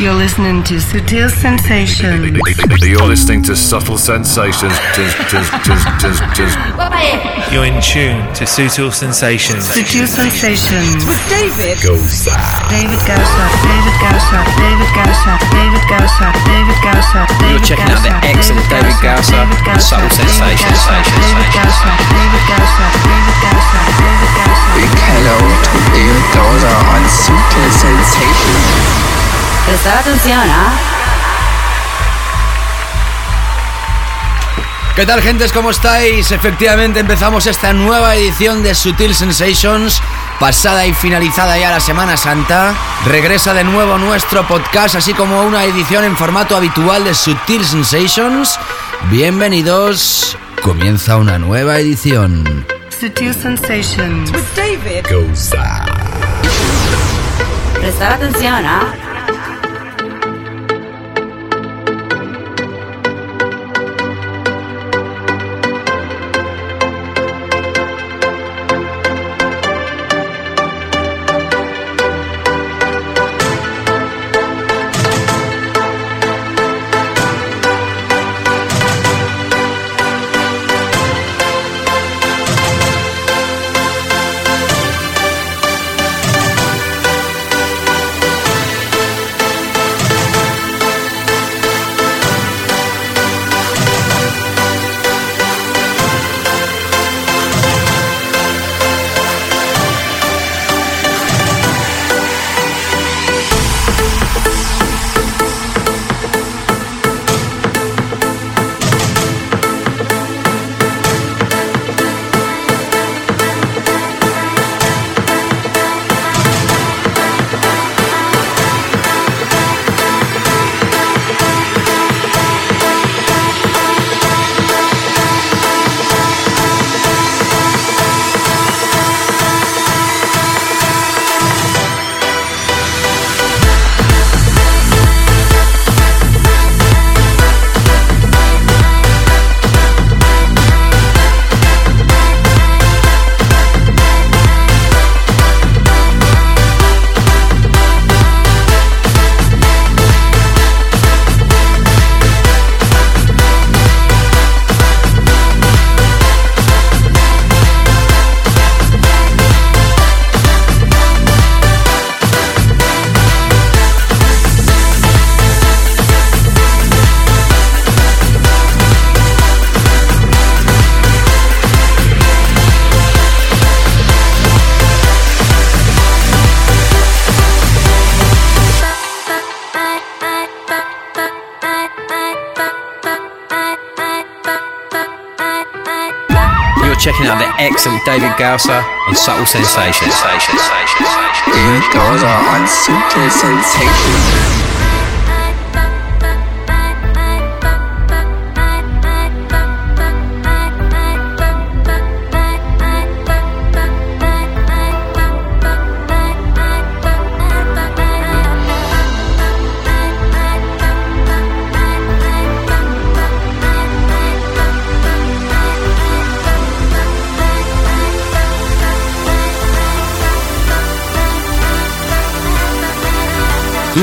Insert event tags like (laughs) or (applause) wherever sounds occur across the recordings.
You're listening to Sutil Sensations. You're listening to Subtle Sensations. You're in tune to Sutil Sensations. Sutil Sensations. With David Goza. David Gausa, David Gausa, David Gausa, David Gausa, David Gausa, You're checking out the excellent David Gausa and Subtle Sensations. David Gausa, David Gausa, David Gausa, David Gausa. Big hello to David Gausa on Sutil Sensations. Prestar atención, ¿ah? ¿Qué tal, gentes? ¿Cómo estáis? Efectivamente, empezamos esta nueva edición de Sutil Sensations, pasada y finalizada ya la Semana Santa. Regresa de nuevo nuestro podcast, así como una edición en formato habitual de Sutil Sensations. Bienvenidos. Comienza una nueva edición. Sutil Sensations. with David Goza. Prestar atención, ¿ah? Excellent David Gausser on Subtle Sensations. David Gausa on Sutil Sensations.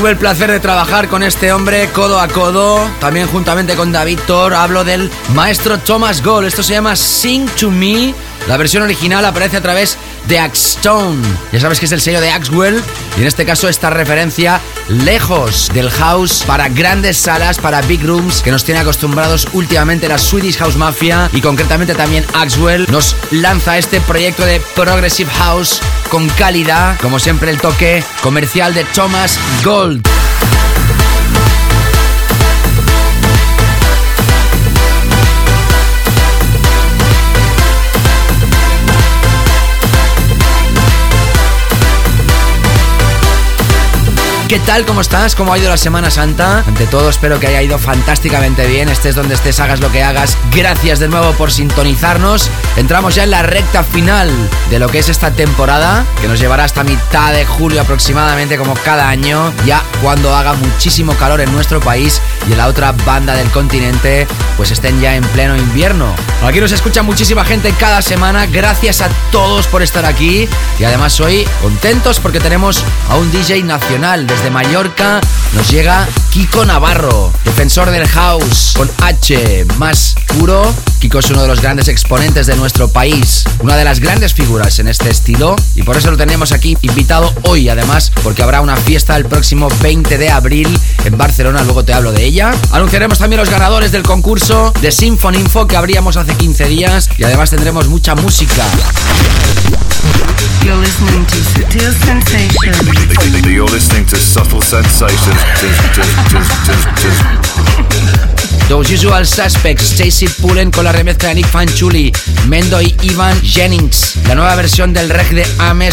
El placer de trabajar con este hombre codo a codo, también juntamente con David Thor. Hablo del maestro Thomas Gold. Esto se llama Sing to Me. La versión original aparece a través de Axstone. Ya sabes que es el sello de Axwell. Y en este caso esta referencia lejos del house para grandes salas, para big rooms, que nos tiene acostumbrados últimamente la Swedish House Mafia y concretamente también Axwell. Nos lanza este proyecto de Progressive House con calidad, como siempre el toque comercial de Thomas Gold. ¿Qué tal? ¿Cómo estás? ¿Cómo ha ido la Semana Santa? Ante todo, espero que haya ido fantásticamente bien. Estés donde estés, hagas lo que hagas. Gracias de nuevo por sintonizarnos. Entramos ya en la recta final de lo que es esta temporada, que nos llevará hasta mitad de julio aproximadamente, como cada año, ya cuando haga muchísimo calor en nuestro país y en la otra banda del continente, pues estén ya en pleno invierno. Aquí nos escucha muchísima gente cada semana. Gracias a todos por estar aquí. Y además hoy contentos porque tenemos a un DJ nacional de desde Mallorca nos llega Kiko Navarro, defensor del house con H más puro. Kiko es uno de los grandes exponentes de nuestro país, una de las grandes figuras en este estilo y por eso lo tenemos aquí invitado hoy además porque habrá una fiesta el próximo 20 de abril en Barcelona, luego te hablo de ella. Anunciaremos también los ganadores del concurso de Symphony Info que abríamos hace 15 días y además tendremos mucha música. You're listening to Sutil Sensations. You're listening to Subtle Sensations. (laughs) Those Usual Suspects, Stacy Pullen con la remezcla de Nick Fanchuli, Mendo y Ivan Jennings, la nueva versión del reg de Ame,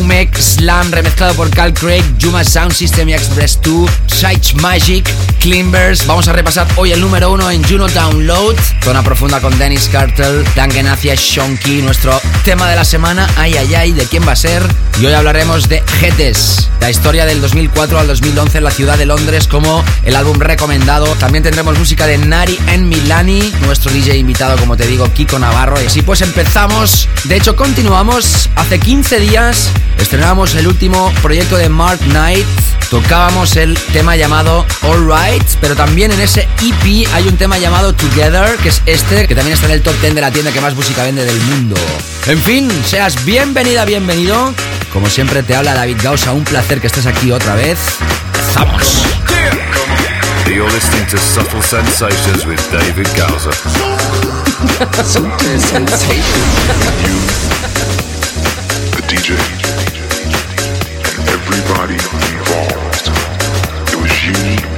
Umek, Slam, remezclado por Cal Craig, Juma Sound System y Express 2, Sight Magic, Climbers. Vamos a repasar hoy el número uno en Juno Download, zona profunda con Dennis Cartel, Dan Genacia, Shonky, nuestro tema de la semana, ay ay ay, de quién va a ser. Y hoy hablaremos de Getes, la historia del 2004 al 2011 en la ciudad de Londres como el álbum recomendado. También tendremos música de Nari en Milani, nuestro DJ invitado, como te digo, Kiko Navarro. Y así pues empezamos. De hecho, continuamos. Hace 15 días estrenamos el último proyecto de Mark Knight. Tocábamos el tema llamado Alright, pero también en ese EP hay un tema llamado Together, que es este, que también está en el top 10 de la tienda que más música vende del mundo. En fin, seas bienvenida, bienvenido. Como siempre te habla David Gausa, un placer que estés aquí otra vez. ¡Vamos! You're listening to Subtle Sensations with David Gowser. Sutil Sensations. you, the DJ, and everybody involved. It was you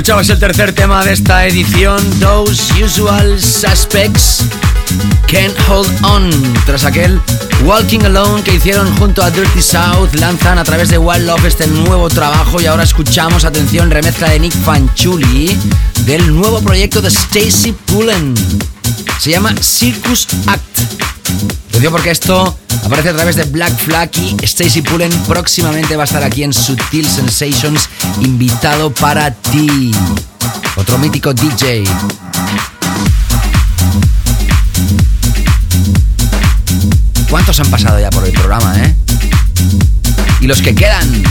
Ahí escuchabas el tercer tema de esta edición, Those Usual Suspects Can't Hold On. Tras aquel Walking Alone que hicieron junto a Dirty South, lanzan a través de Wild Love este nuevo trabajo y ahora escuchamos, atención, remezcla de Nick Fanchuli del nuevo proyecto de Stacy Pullen. Se llama Circus Act. Lo digo porque esto aparece a través de Black Flag y Stacy Pullen próximamente va a estar aquí en Sutil Sensations, invitado para ti. Otro mítico DJ. ¿Cuántos han pasado ya por el programa, eh? Y los que quedan.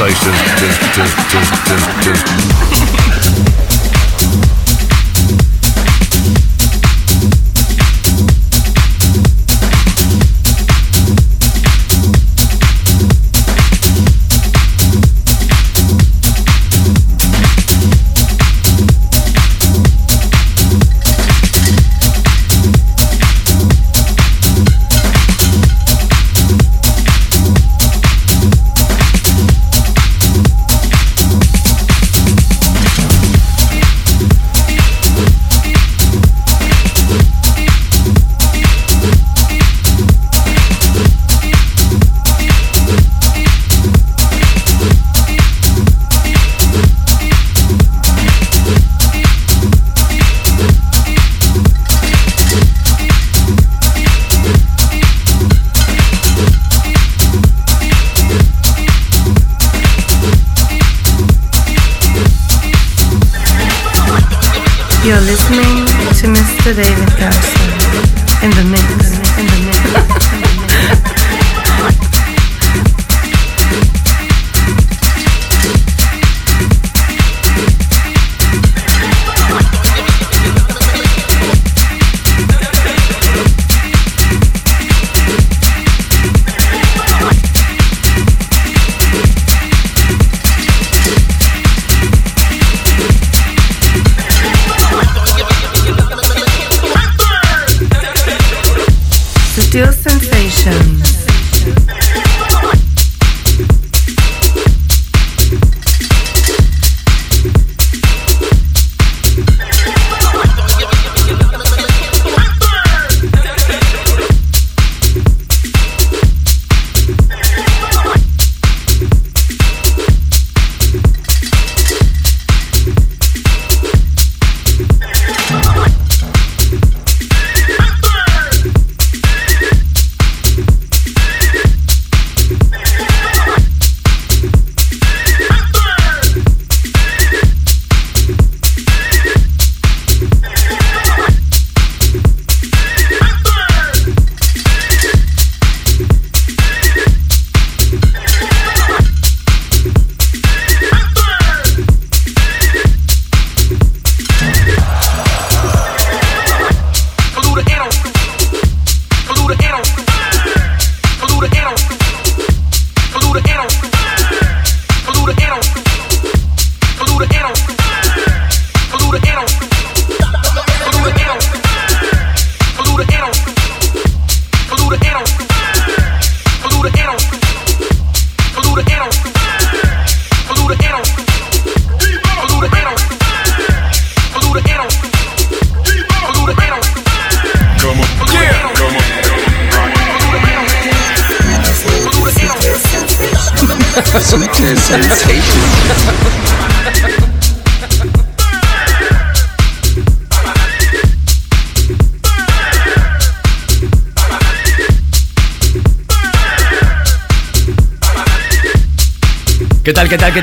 Subtle You're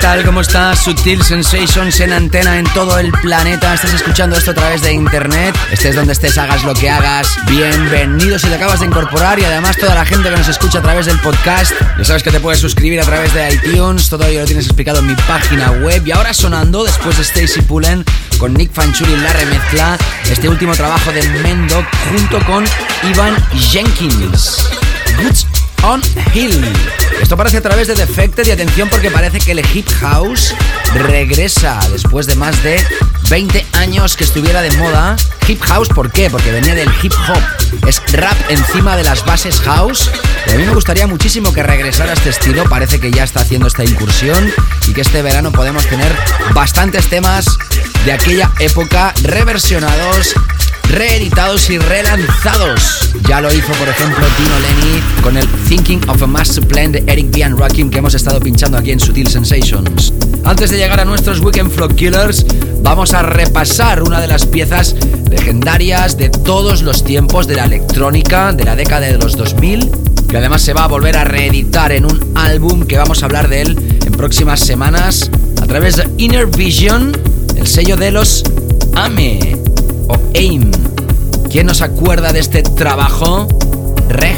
tal? ¿Cómo estás? Sutil Sensations en antena en todo el planeta. Estás escuchando esto a través de internet. Estés donde estés, hagas lo que hagas. Bienvenido si te acabas de incorporar y además toda la gente que nos escucha a través del podcast. Ya sabes que te puedes suscribir a través de iTunes. Todo ello lo tienes explicado en mi página web. Y ahora sonando, después de Stacy Pullen con Nick Fanchuri en la remezcla, este último trabajo de Mendok junto con Ivan Jenkins. Goods on Hill. Esto aparece a través de Defected y atención porque parece que el hip house regresa después de más de 20 años que estuviera de moda. Hip house, ¿por qué? Porque venía del hip hop. Es rap encima de las bases house. Y a mí me gustaría muchísimo que regresara este estilo. Parece que ya está haciendo esta incursión y que este verano podemos tener bastantes temas de aquella época reversionados reeditados y relanzados. Ya lo hizo, por ejemplo, Dino Lenny con el Thinking of a Master Plan de Eric B. Rakim que hemos estado pinchando aquí en Sutil Sensations. Antes de llegar a nuestros Weekend Flow Killers, vamos a repasar una de las piezas legendarias de todos los tiempos de la electrónica de la década de los 2000 que además se va a volver a reeditar en un álbum que vamos a hablar de él en próximas semanas a través de Inner Vision, el sello de los AME AIM. ¿Quién nos acuerda de este trabajo? Reg.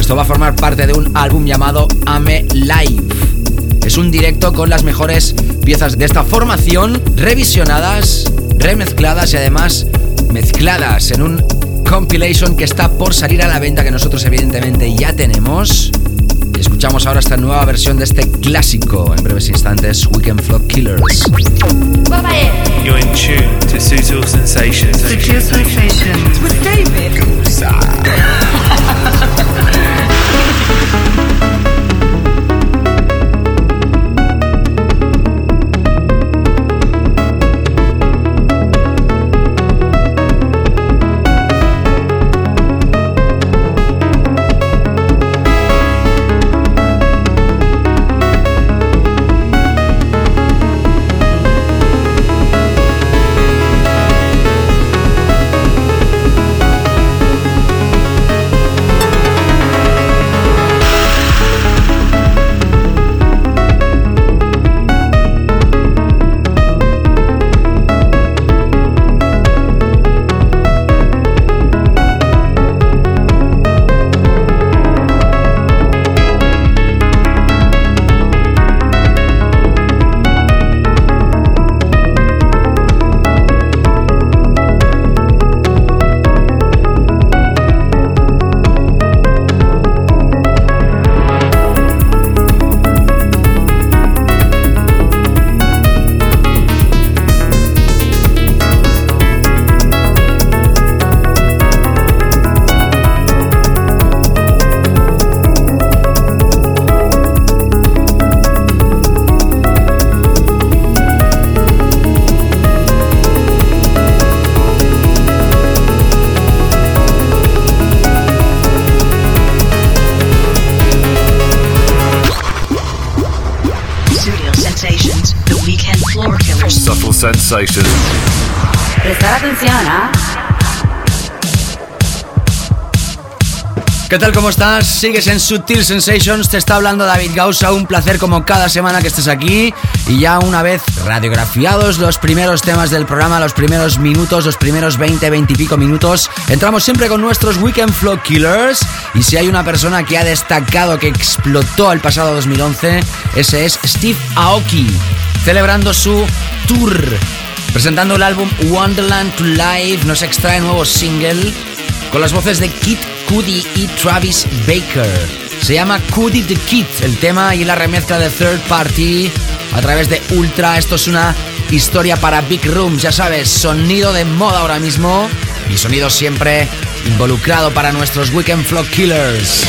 Esto va a formar parte de un álbum llamado Ame Live. Es un directo con las mejores piezas de esta formación, revisionadas, remezcladas y además mezcladas en un compilation que está por salir a la venta que nosotros evidentemente ya tenemos. Escuchamos ahora esta nueva versión de este clásico en breves instantes, Weekend Flow Killers. You're in tune to Sutil Sensations. Sutil Sensations. With David. (laughs) Prestar atención, ¿ah? ¿Qué tal? ¿Cómo estás? Sigues en Sutil Sensations, te está hablando David Gausa, un placer como cada semana que estés aquí y ya una vez radiografiados los primeros temas del programa, los primeros minutos, los primeros 20, 20 y pico minutos, entramos siempre con nuestros Weekend Flow Killers y si hay una persona que ha destacado, que explotó el pasado 2011, ese es Steve Aoki, celebrando su tour, presentando el álbum Wonderland to Live, nos extrae nuevo single con las voces de Kid Cudi y Travis Baker. Se llama Cudi the Kid, el tema y la remezcla de Third Party a través de Ultra. Esto es una historia para Big Rooms, ya sabes, sonido de moda ahora mismo y sonido siempre involucrado para nuestros Weekend Flow Killers.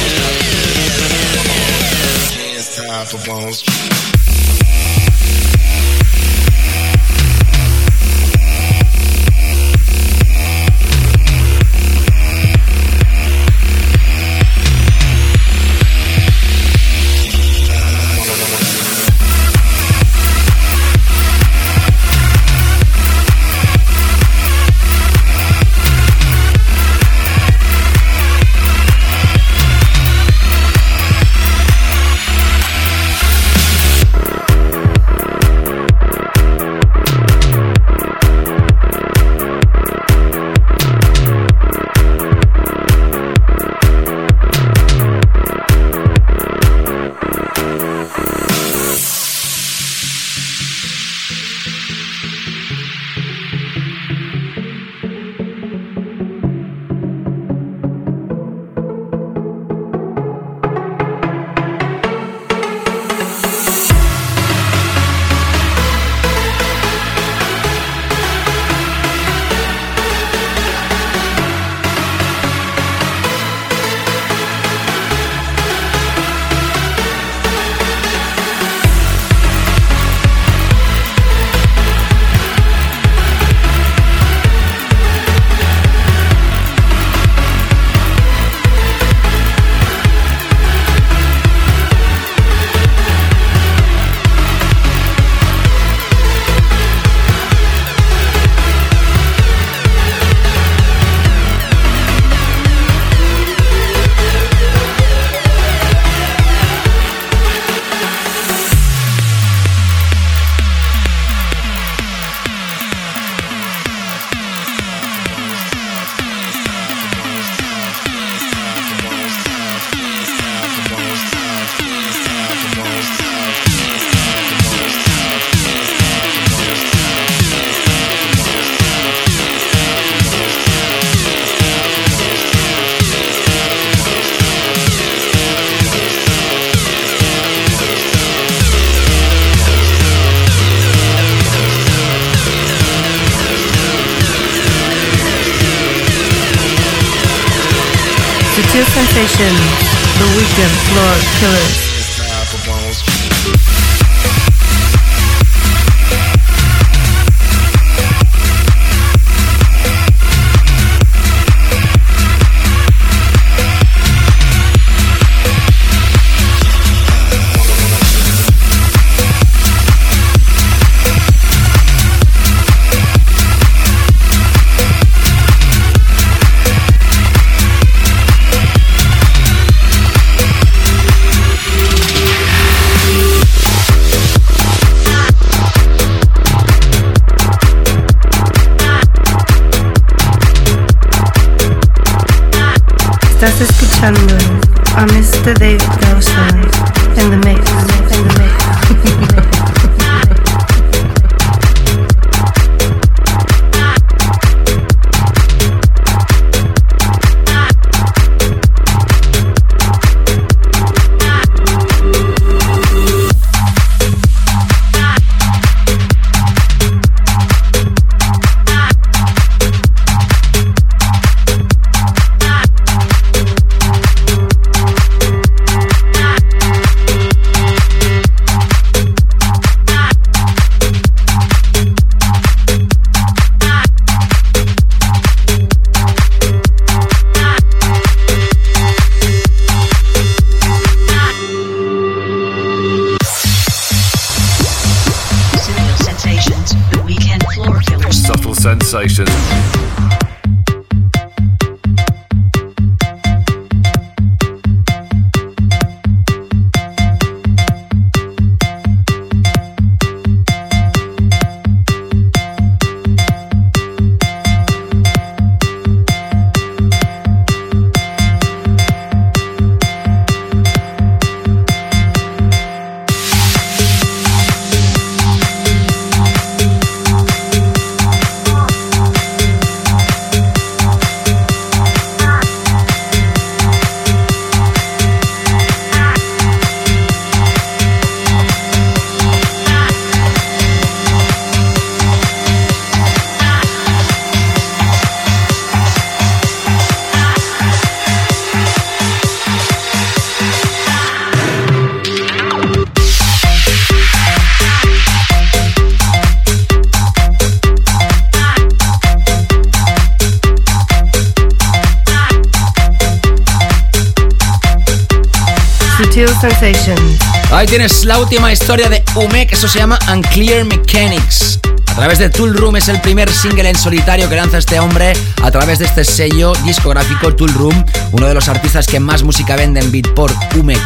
Ahí tienes la última historia de Umek, eso se llama Unclear Mechanics. A través de Tool Room es el primer single en solitario que lanza este hombre a través de este sello discográfico Tool Room, uno de los artistas que más música vende en Beatport, Umek.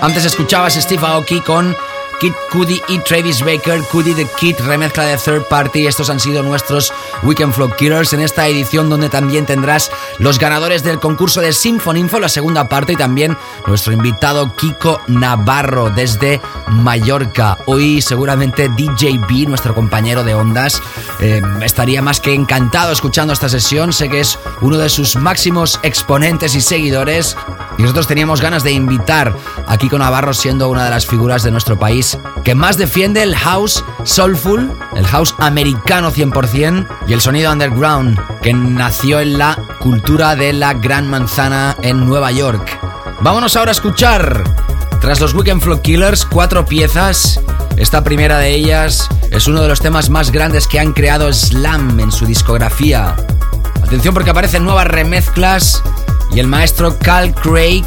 Antes escuchabas Steve Aoki con Kid Cudi y Travis Baker, Cudi the Kid, remezcla de Third Party. Estos han sido nuestros Weekend Flow Killers en esta edición donde también tendrás los ganadores del concurso de Symphony Info, la segunda parte, y también nuestro invitado Kiko Navarro desde Mallorca. Hoy seguramente DJ B, nuestro compañero de ondas, eh, estaría más que encantado escuchando esta sesión. Sé que es uno de sus máximos exponentes y seguidores. Y nosotros teníamos ganas de invitar a Kiko Navarro siendo una de las figuras de nuestro país que más defiende el house soulful, el house americano 100% y el sonido underground que nació en la cultura de la Gran Manzana en Nueva York. Vámonos ahora a escuchar, tras los Weekend Flow Killers, cuatro piezas. Esta primera de ellas es uno de los temas más grandes que han creado Slam en su discografía. Atención porque aparecen nuevas remezclas y el maestro Cal Craig,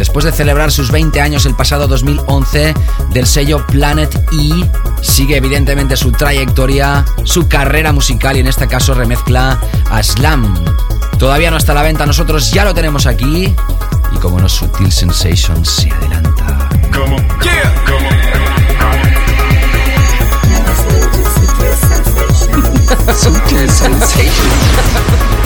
después de celebrar sus 20 años el pasado 2011 del sello Planet E, sigue evidentemente su trayectoria, su carrera musical y en este caso remezcla a Slam. Todavía no está a la venta, nosotros ya lo tenemos aquí y como no Sutil Sensations se adelanta. Sensations. (laughs) Sutil (laughs)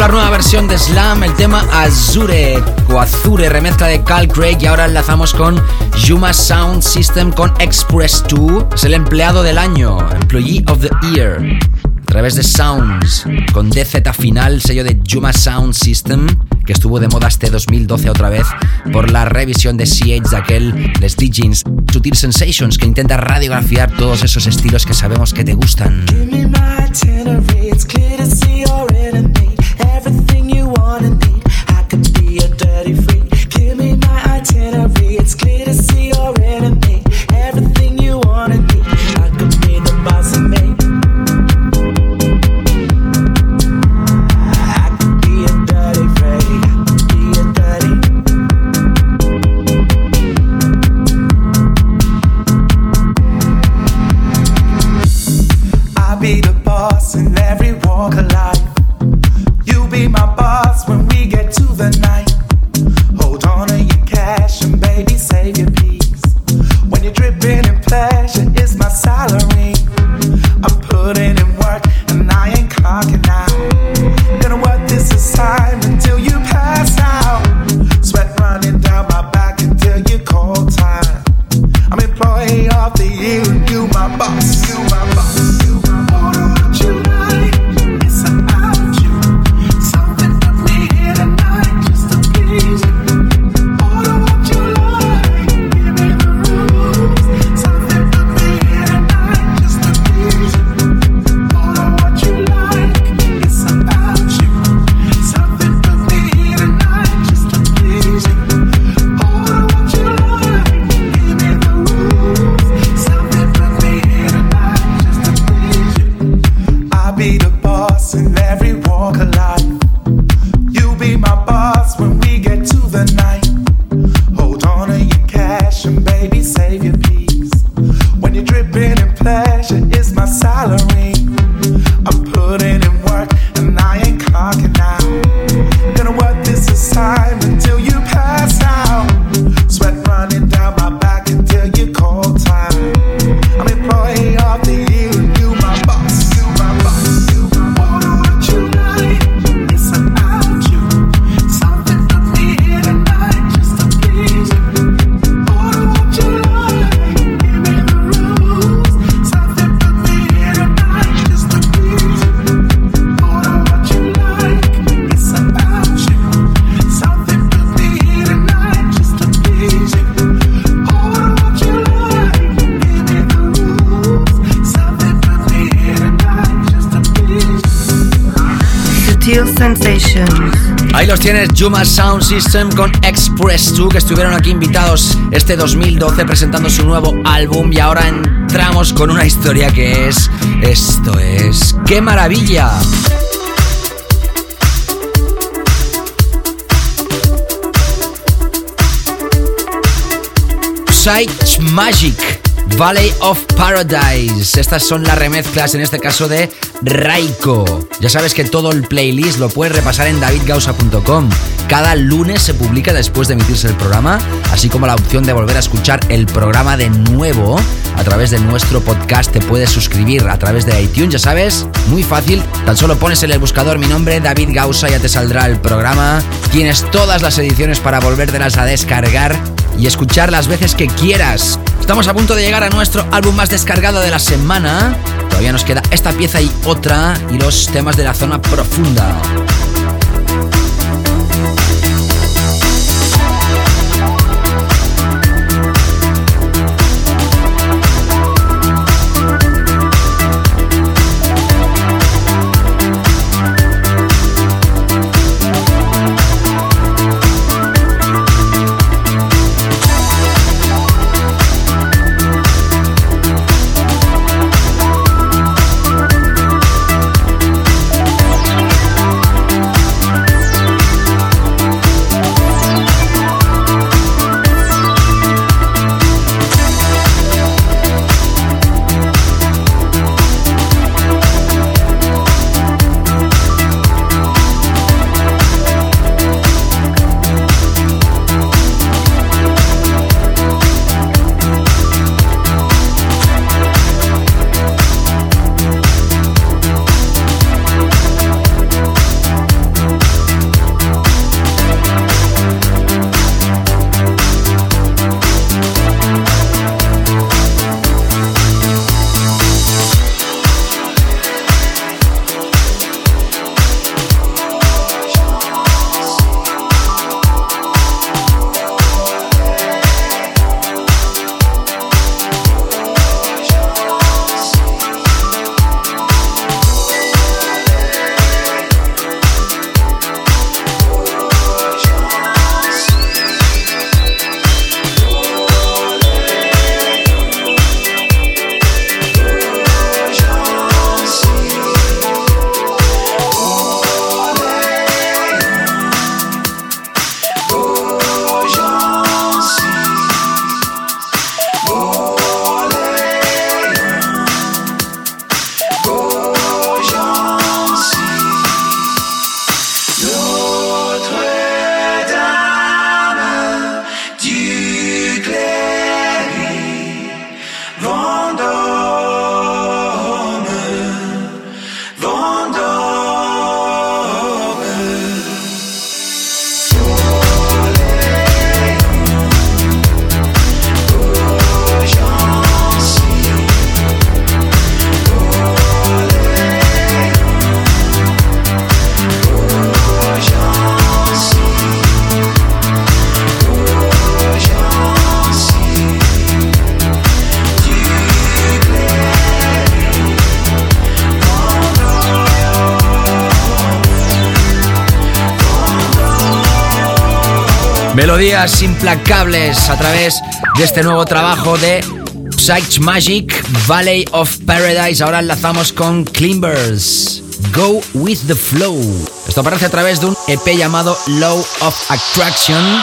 Espectacular nueva versión de Slam, el tema Azure o Azure, remezcla de Cal Craig y ahora enlazamos con Yuma Sound System con Express 2. Es el empleado del año, Employee of the Year. A través de Sounds, con DZ final, sello de Yuma Sound System, que estuvo de moda este 2012 otra vez por la revisión de CH de aquel Les DJs Sutil Sensations, que intenta radiografiar todos esos estilos que sabemos que te gustan. Juma Sound System con Express 2, que estuvieron aquí invitados este 2012 presentando su nuevo álbum y ahora entramos con una historia que es, esto es, ¡qué maravilla! Sight Magic Valley of Paradise. Estas son las remezclas, en este caso de Raiko. Ya sabes que todo el playlist lo puedes repasar en davidgausa.com. Cada lunes se publica después de emitirse el programa, así como la opción de volver a escuchar el programa de nuevo a través de nuestro podcast. Te puedes suscribir a través de iTunes, ya sabes, muy fácil. Tan solo pones en el buscador mi nombre, David Gausa, ya te saldrá el programa. Tienes todas las ediciones para volvértelas a descargar y escuchar las veces que quieras. Estamos a punto de llegar a nuestro álbum más descargado de la semana. Todavía nos queda esta pieza y otra y los temas de la zona profunda. Melodías implacables a través de este nuevo trabajo de Psych Magic, Valley of Paradise. Ahora enlazamos con Climbers. Go with the flow. Esto aparece a través de un EP llamado Law of Attraction.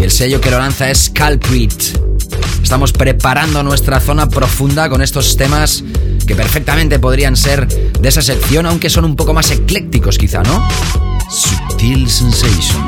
Y el sello que lo lanza es Culprit. Estamos preparando nuestra zona profunda con estos temas que perfectamente podrían ser de esa sección, aunque son un poco más eclécticos quizá, ¿no? Subtil Sensations.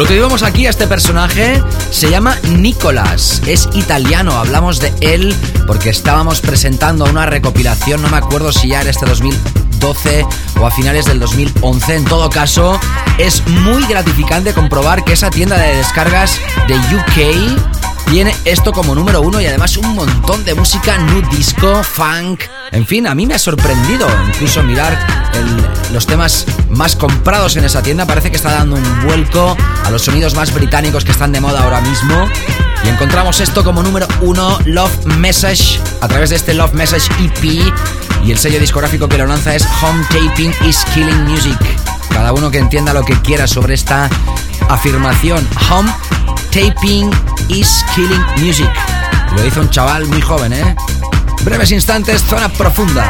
Lo que vimos aquí a este personaje se llama Nicolas, es italiano, hablamos de él porque estábamos presentando una recopilación, no me acuerdo si ya era este 2012 o a finales del 2011, en todo caso es muy gratificante comprobar que esa tienda de descargas de UK tiene esto como número uno y además un montón de música nu disco, funk. En fin, a mí me ha sorprendido incluso mirar los temas más comprados en esa tienda. Parece que está dando un vuelco a los sonidos más británicos que están de moda ahora mismo. Y encontramos esto como número uno, Love Message, a través de este Love Message EP. Y el sello discográfico que lo lanza es Home Taping is Killing Music. Cada uno que entienda lo que quiera sobre esta afirmación. Home Taping is Killing Music. Lo hizo un chaval muy joven, ¿eh? Breves instantes, zona profunda.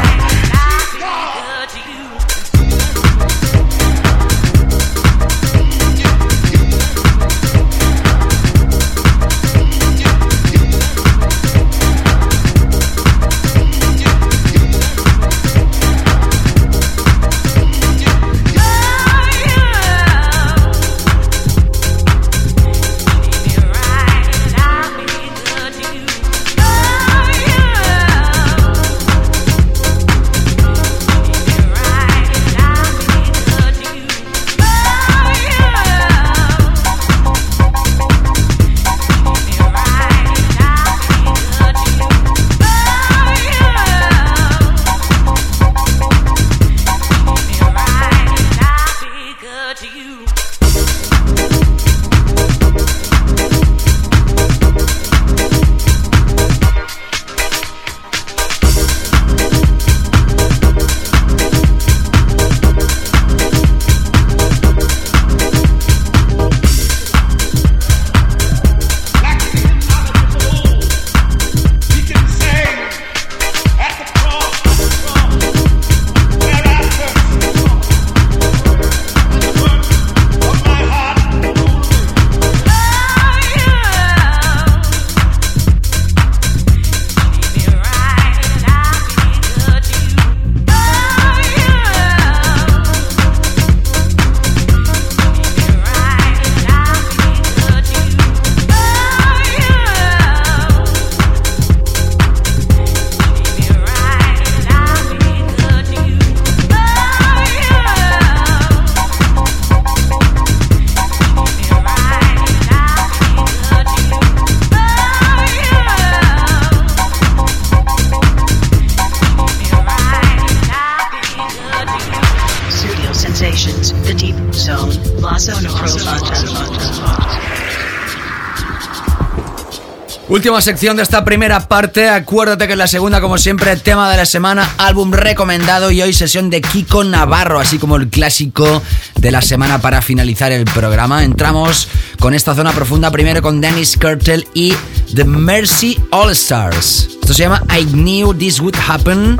Última sección de esta primera parte. Acuérdate que en la segunda, como siempre, tema de la semana, álbum recomendado y hoy sesión de Kiko Navarro, así como el clásico de la semana para finalizar el programa. Entramos con esta zona profunda primero con Dennis Kurtel y The Mercy All Stars. Esto se llama I Knew This Would Happen.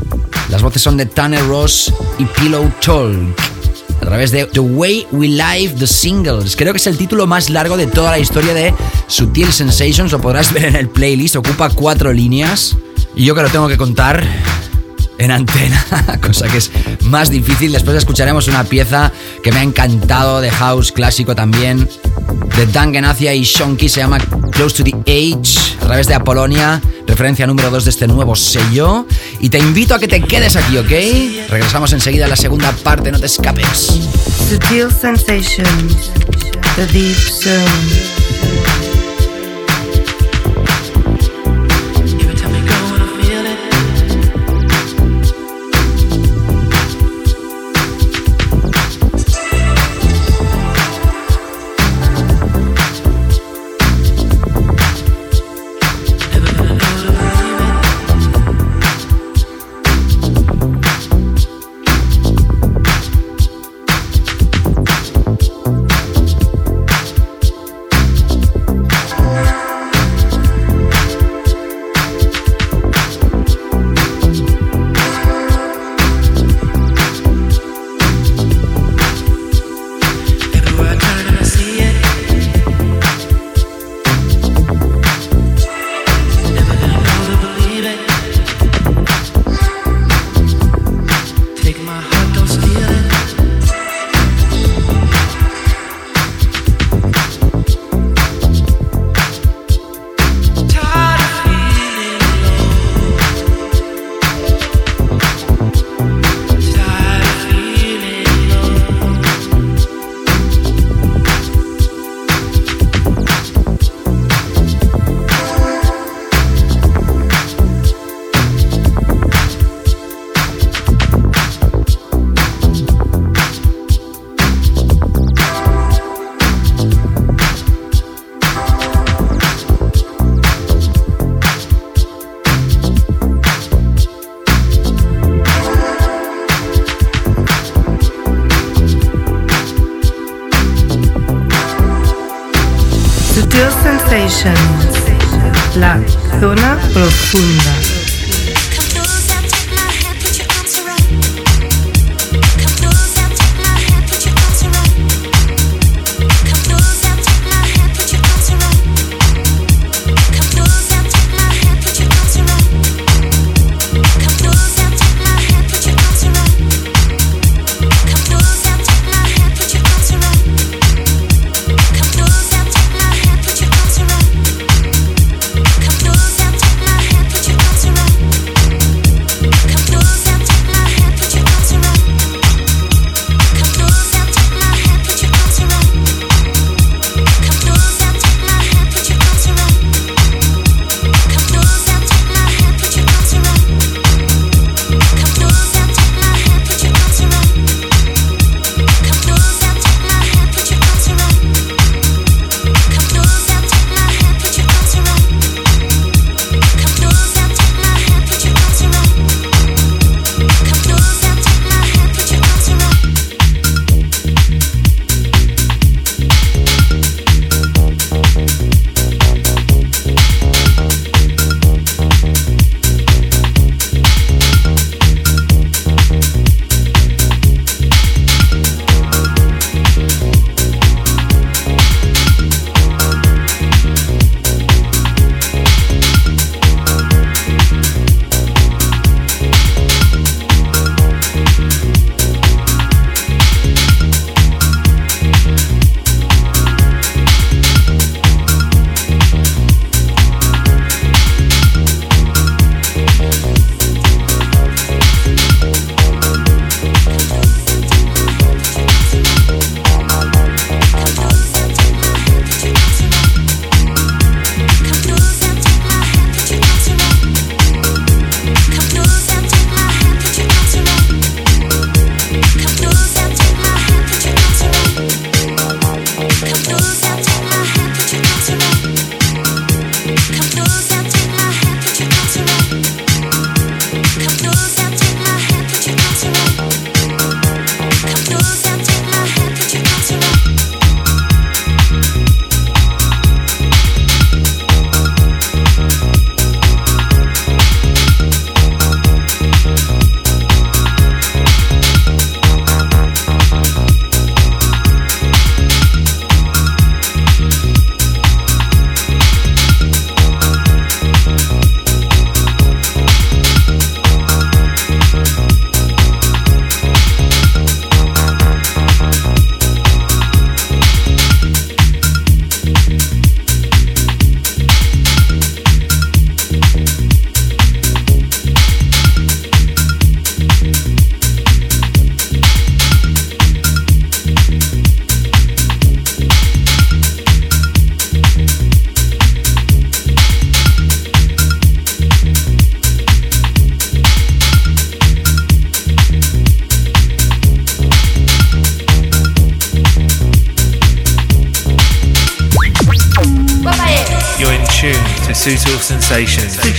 Las voces son de Tanner Ross y Pillow Talk a través de The Way We Live the Singles. Creo que es el título más largo de toda la historia de Sutil Sensations. Lo podrás ver en el playlist. Ocupa cuatro líneas. Y yo que lo tengo que contar en antena, (laughs) cosa que es más difícil. Después escucharemos una pieza que me ha encantado de house clásico también, de Dan Genacia y Shonky, se llama Close to the Age, a través de Apolonia, referencia número 2 de este nuevo sello. Y te invito a que te quedes aquí, ¿ok? Regresamos enseguida a la segunda parte, no te escapes. The deep.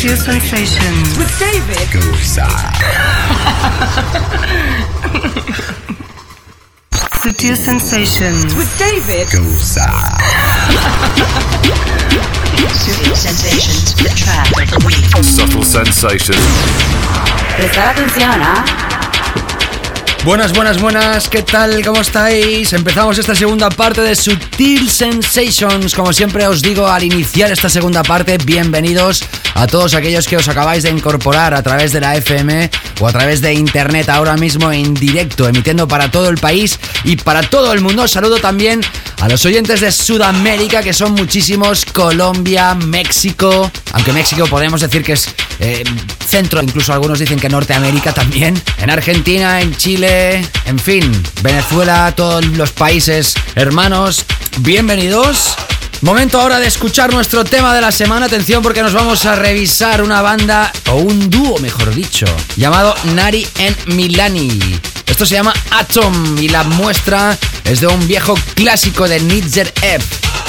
Sutil Sensations. With David. Sutil Sensations. With David. Sutil Sensations, the track of the week. Subtle sensations. Prestar atención, ¿ah? Buenas, buenas, buenas, ¿qué tal? ¿Cómo estáis? Empezamos esta segunda parte de Sutil Sensations. Como siempre os digo al iniciar esta segunda parte, bienvenidos a todos aquellos que os acabáis de incorporar a través de la FM o a través de internet ahora mismo en directo, emitiendo para todo el país y para todo el mundo. Saludo también a los oyentes de Sudamérica, que son muchísimos, Colombia, México, aunque México podemos decir que es eh, centro, incluso algunos dicen que Norteamérica también, en Argentina, en Chile, en fin, Venezuela, todos los países hermanos, bienvenidos. Momento ahora de escuchar nuestro tema de la semana. Atención porque nos vamos a revisar una banda, o un dúo mejor dicho, llamado Nari en Milani. Esto se llama Atom y la muestra es de un viejo clásico de Nidzer F.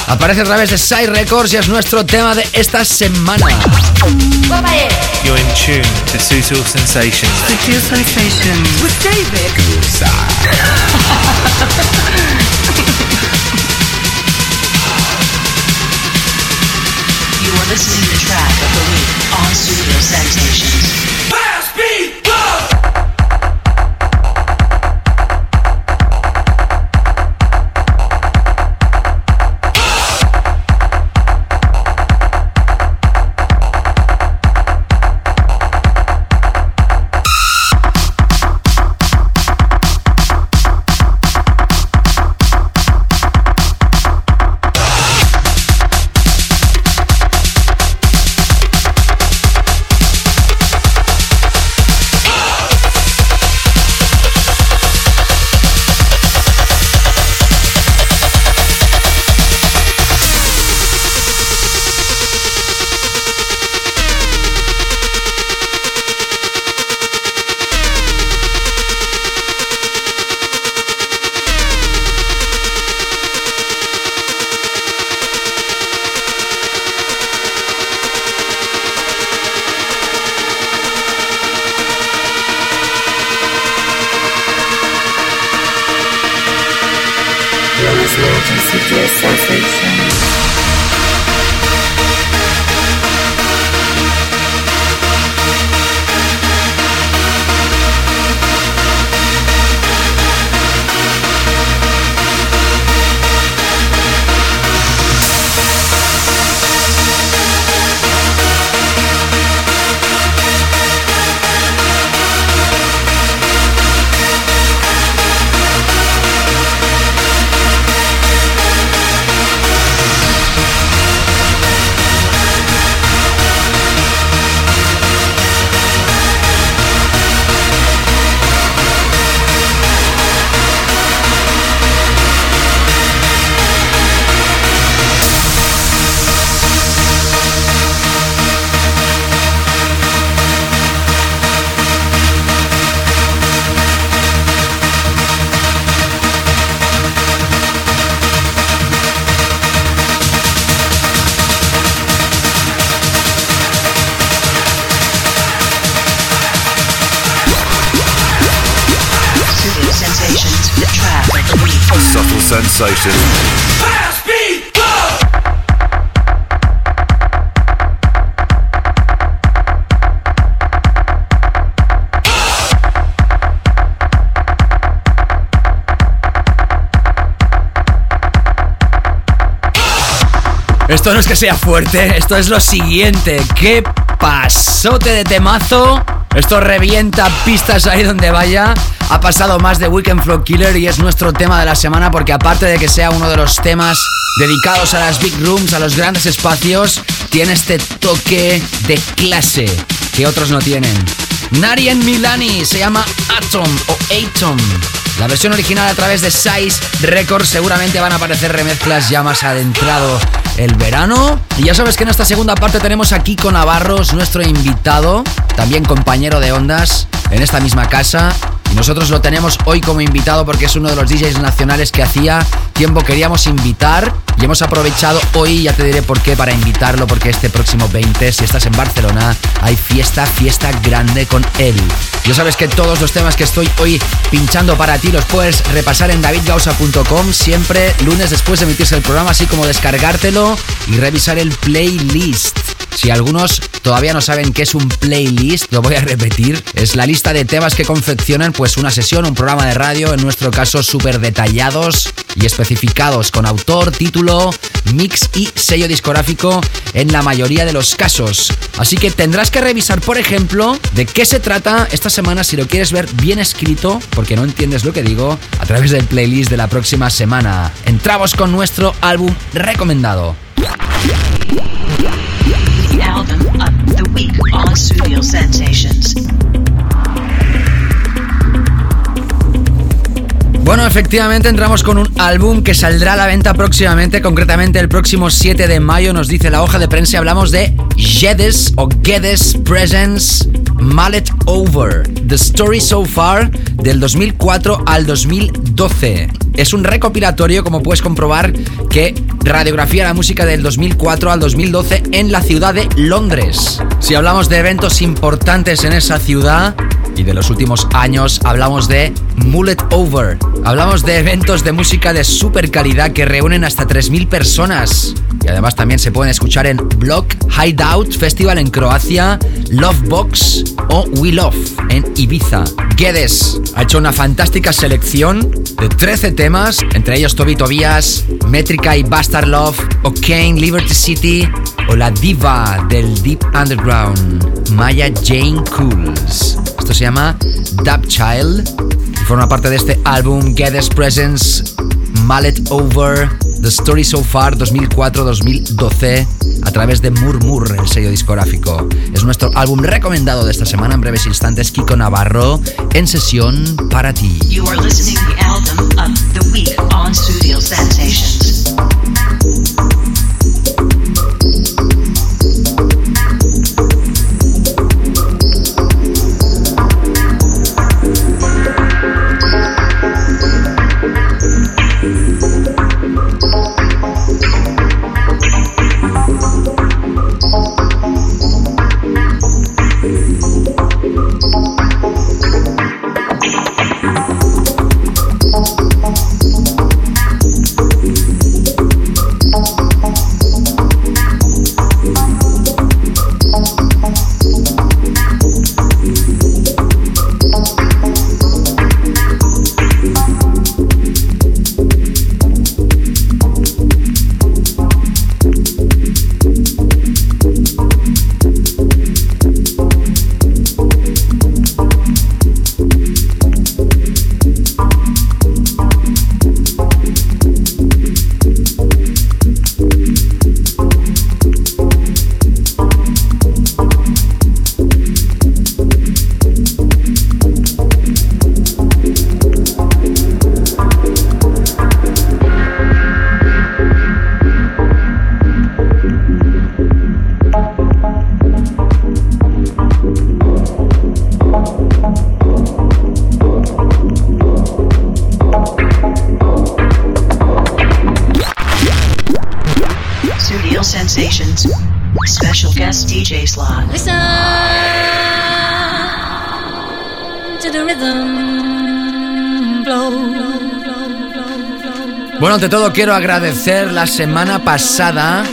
Aparece a través de Side Records y es nuestro tema de esta semana. You're in tune to Sutil Sensations. Sutil Sensations. With David. (laughs) (laughs) You are listening to track of the week on Studio Sensations. Esto no es que sea fuerte, esto es lo siguiente. ¿Qué pasote de temazo? Esto revienta pistas ahí donde vaya. Ha pasado más de Weekend Flow Killer y es nuestro tema de la semana porque aparte de que sea uno de los temas dedicados a las big rooms, a los grandes espacios, tiene este toque de clase que otros no tienen. Nari en Milani se llama Atom o Atom. La versión original a través de Size Records seguramente van a aparecer remezclas ya más adentrado el verano. Y ya sabes que en esta segunda parte tenemos a Kiko Navarros, nuestro invitado, también compañero de ondas en esta misma casa. Nosotros lo tenemos hoy como invitado porque es uno de los DJs nacionales que hacía tiempo queríamos invitar y hemos aprovechado hoy, ya te diré por qué, para invitarlo, porque este próximo 20, si estás en Barcelona, hay fiesta, fiesta grande con él. Ya sabes que todos los temas que estoy hoy pinchando para ti los puedes repasar en davidgausa.com, siempre lunes después de emitirse el programa, así como descargártelo y revisar el playlist. Si algunos todavía no saben qué es un playlist, lo voy a repetir. Es la lista de temas que confeccionan pues una sesión, un programa de radio, en nuestro caso súper detallados y especificados con autor, título, mix y sello discográfico en la mayoría de los casos. Así que tendrás que revisar, por ejemplo, de qué se trata esta semana si lo quieres ver bien escrito, porque no entiendes lo que digo, a través del playlist de la próxima semana. Entramos con nuestro álbum recomendado. The album of the week on Studio Sensations. Bueno, efectivamente entramos con un álbum que saldrá a la venta próximamente, concretamente el próximo 7 de mayo, nos dice la hoja de prensa, hablamos de Jedes o Gedes Presents Mallet Over, The Story So Far del 2004 al 2012. Es un recopilatorio, como puedes comprobar, que radiografía la música del 2004 al 2012 en la ciudad de Londres. Si hablamos de eventos importantes en esa ciudad, y de los últimos años hablamos de Mullet Over. Hablamos de eventos de música de super calidad que reúnen hasta 3.000 personas. Y además también se pueden escuchar en Block Hideout Festival en Croacia, Lovebox o We Love en Ibiza. Guedes ha hecho una fantástica selección de 13 temas, entre ellos Toby Tobias, Metrica y Bastard Love, O'Kane, Liberty City o la diva del Deep Underground, Maya Jane Cools. Esto se llama Dub Child y forma parte de este álbum Geddes Presence Mallet Over The Story So Far 2004-2012 a través de Murmur, el sello discográfico. Es nuestro álbum recomendado de esta semana. En breves instantes, Kiko Navarro en sesión para ti. Bueno, ante todo quiero agradecer la semana pasada,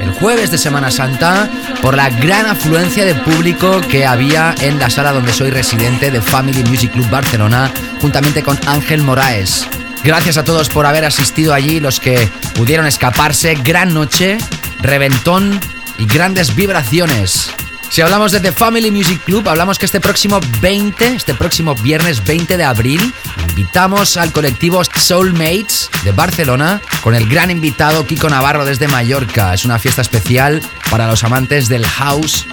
el jueves de Semana Santa, por la gran afluencia de público que había en la sala donde soy residente de Family Music Club Barcelona, juntamente con Ángel Moraes. Gracias a todos por haber asistido allí, los que pudieron escaparse. Gran noche, reventón y grandes vibraciones. Si hablamos de The Family Music Club, hablamos que este próximo 20, este próximo viernes 20 de abril, invitamos al colectivo Soulmates Barcelona con el gran invitado Kiko Navarro desde Mallorca. Es una fiesta especial para los amantes del house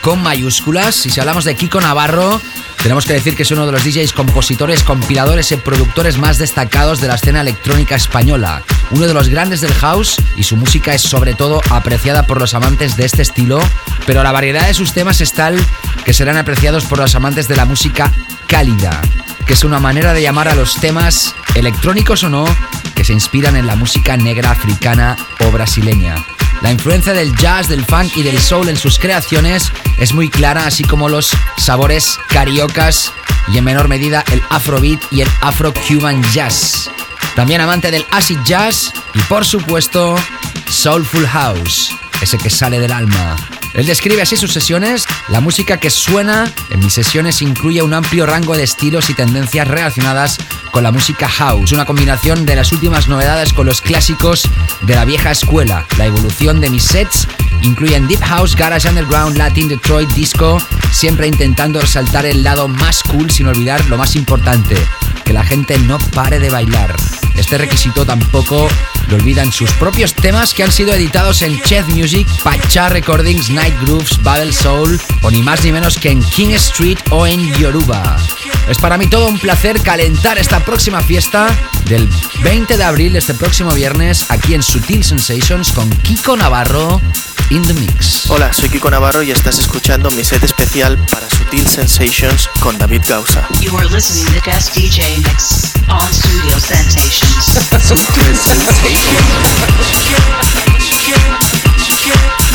con mayúsculas. Y si hablamos de Kiko Navarro, tenemos que decir que es uno de los DJs, compositores, compiladores y productores más destacados de la escena electrónica española. Uno de los grandes del house y su música es sobre todo apreciada por los amantes de este estilo, pero la variedad de sus temas es tal que serán apreciados por los amantes de la música cálida. que es una manera de llamar a los temas electrónicos o no se inspiran en la música negra africana o brasileña. La influencia del jazz, del funk y del soul en sus creaciones es muy clara, así como los sabores cariocas y en menor medida el afrobeat y el afro-cuban jazz. También amante del acid jazz y por supuesto soulful house, ese que sale del alma. Él describe así sus sesiones. La música que suena en mis sesiones incluye un amplio rango de estilos y tendencias relacionadas con la música house. Una combinación de las últimas novedades con los clásicos de la vieja escuela. La evolución de mis sets incluyen Deep House, Garage Underground, Latin, Detroit, Disco, siempre intentando resaltar el lado más cool sin olvidar lo más importante, que la gente no pare de bailar. Este requisito tampoco lo olvidan sus propios temas que han sido editados en Chef Music, Pacha Recordings, Night Grooves, Battle Soul o ni más ni menos que en King Street o en Yoruba. Es para mí todo un placer calentar esta próxima fiesta del 20 de abril, este próximo viernes, aquí en Sutil Sensations con Kiko Navarro in the mix. Hola, soy Kiko Navarro y estás escuchando mi set especial para Sutil Sensations con David Gausa. You are listening to guest DJ mix on Studio Sensations. (laughs) Sutil Sensations. (laughs)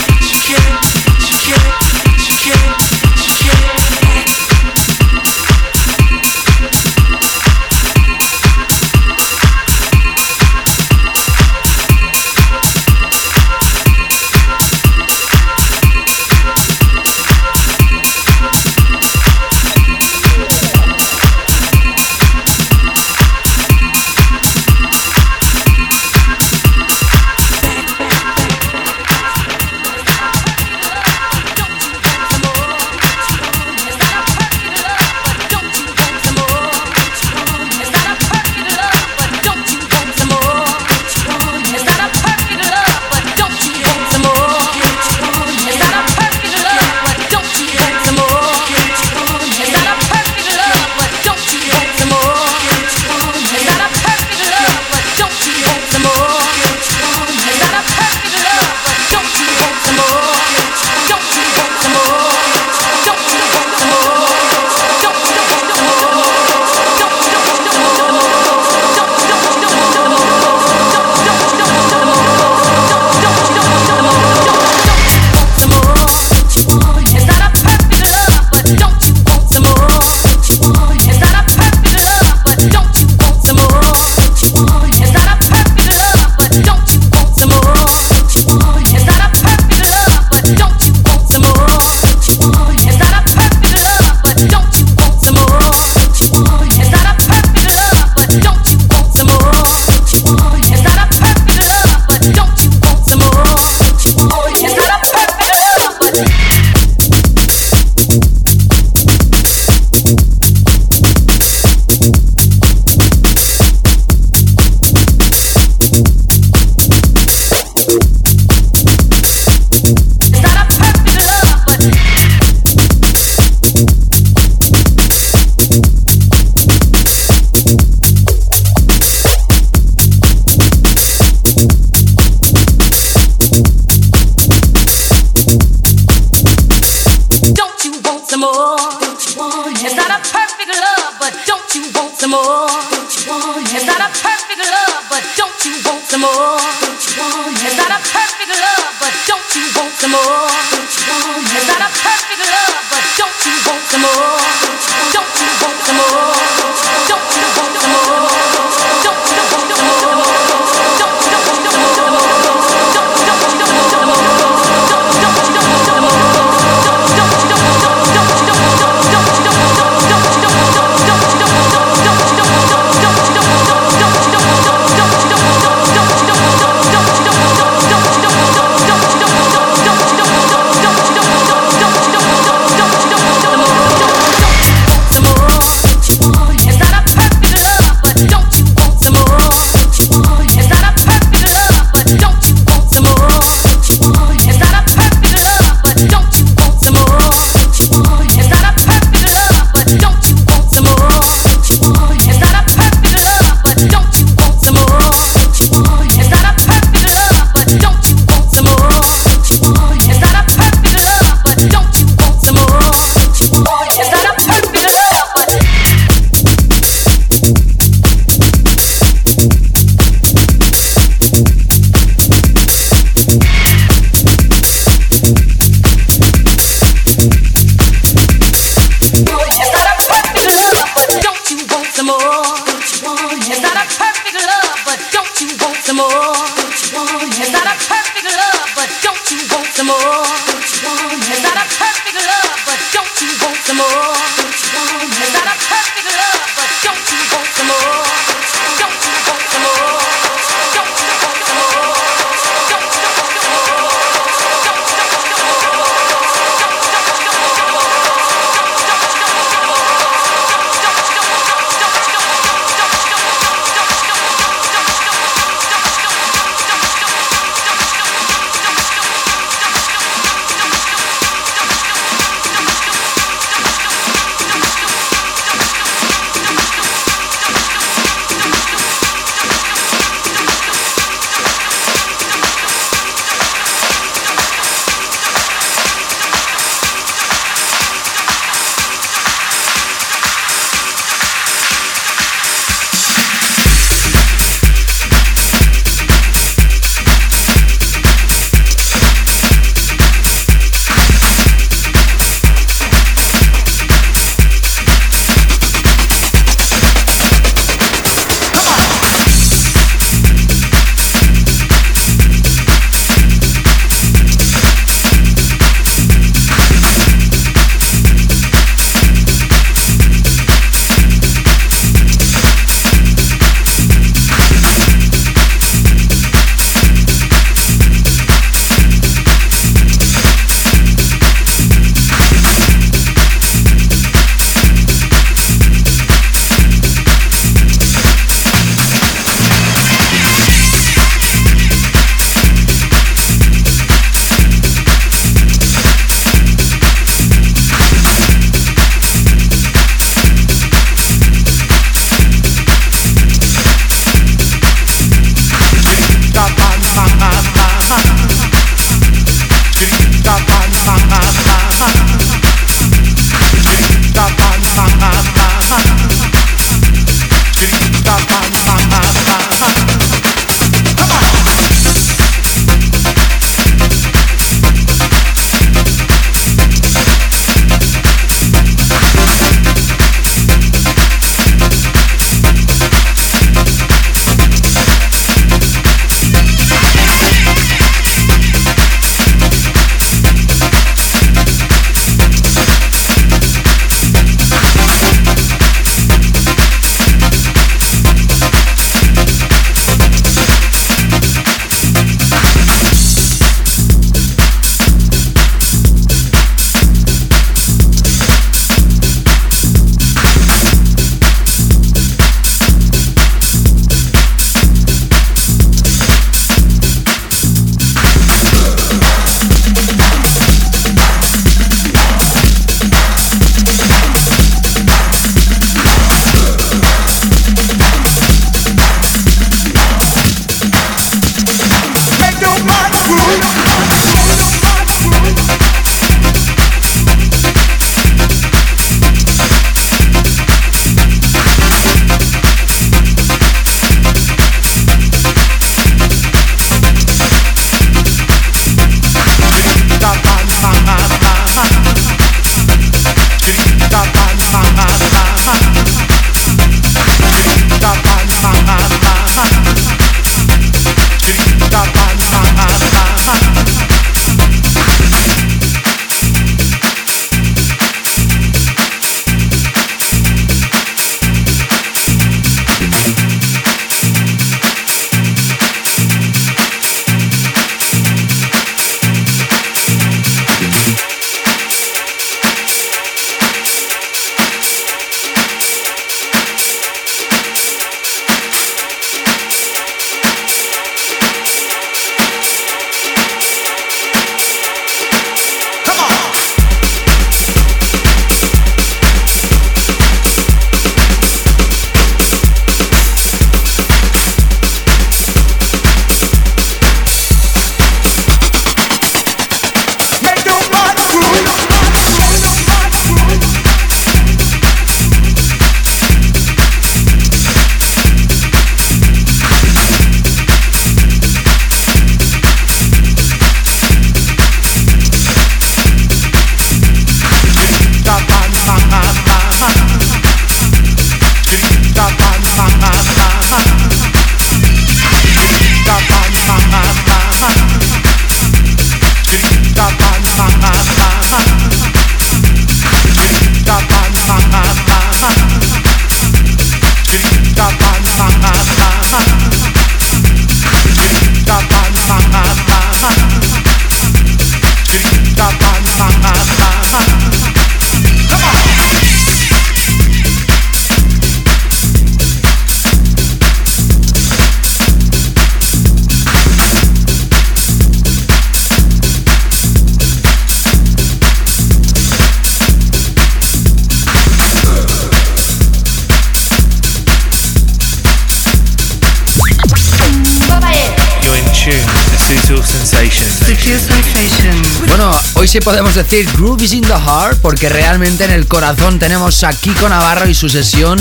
podemos decir Groove is in the heart porque realmente en el corazón tenemos a Kiko Navarro y su sesión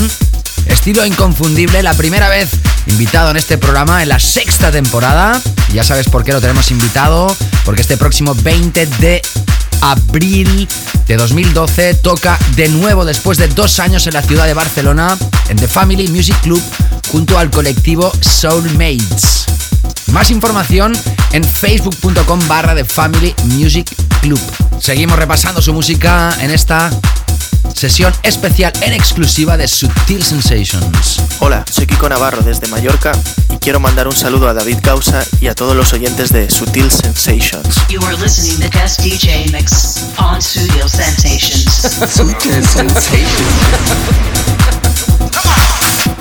estilo inconfundible, la primera vez invitado en este programa en la sexta temporada. Ya sabes por qué lo tenemos invitado, porque este próximo 20 de abril de 2012 toca de nuevo después de dos años en la ciudad de Barcelona en The Family Music Club junto al colectivo Soulmates. Más información en facebook.com barra de Family Music Club. Seguimos repasando su música en esta sesión especial en exclusiva de Sutil Sensations. Hola, soy Kiko Navarro desde Mallorca y quiero mandar un saludo a David Causa y a todos los oyentes de Sutil Sensations. You are listening to Guest DJ Mix on Studio Sensations. Sutil Sensations. (laughs)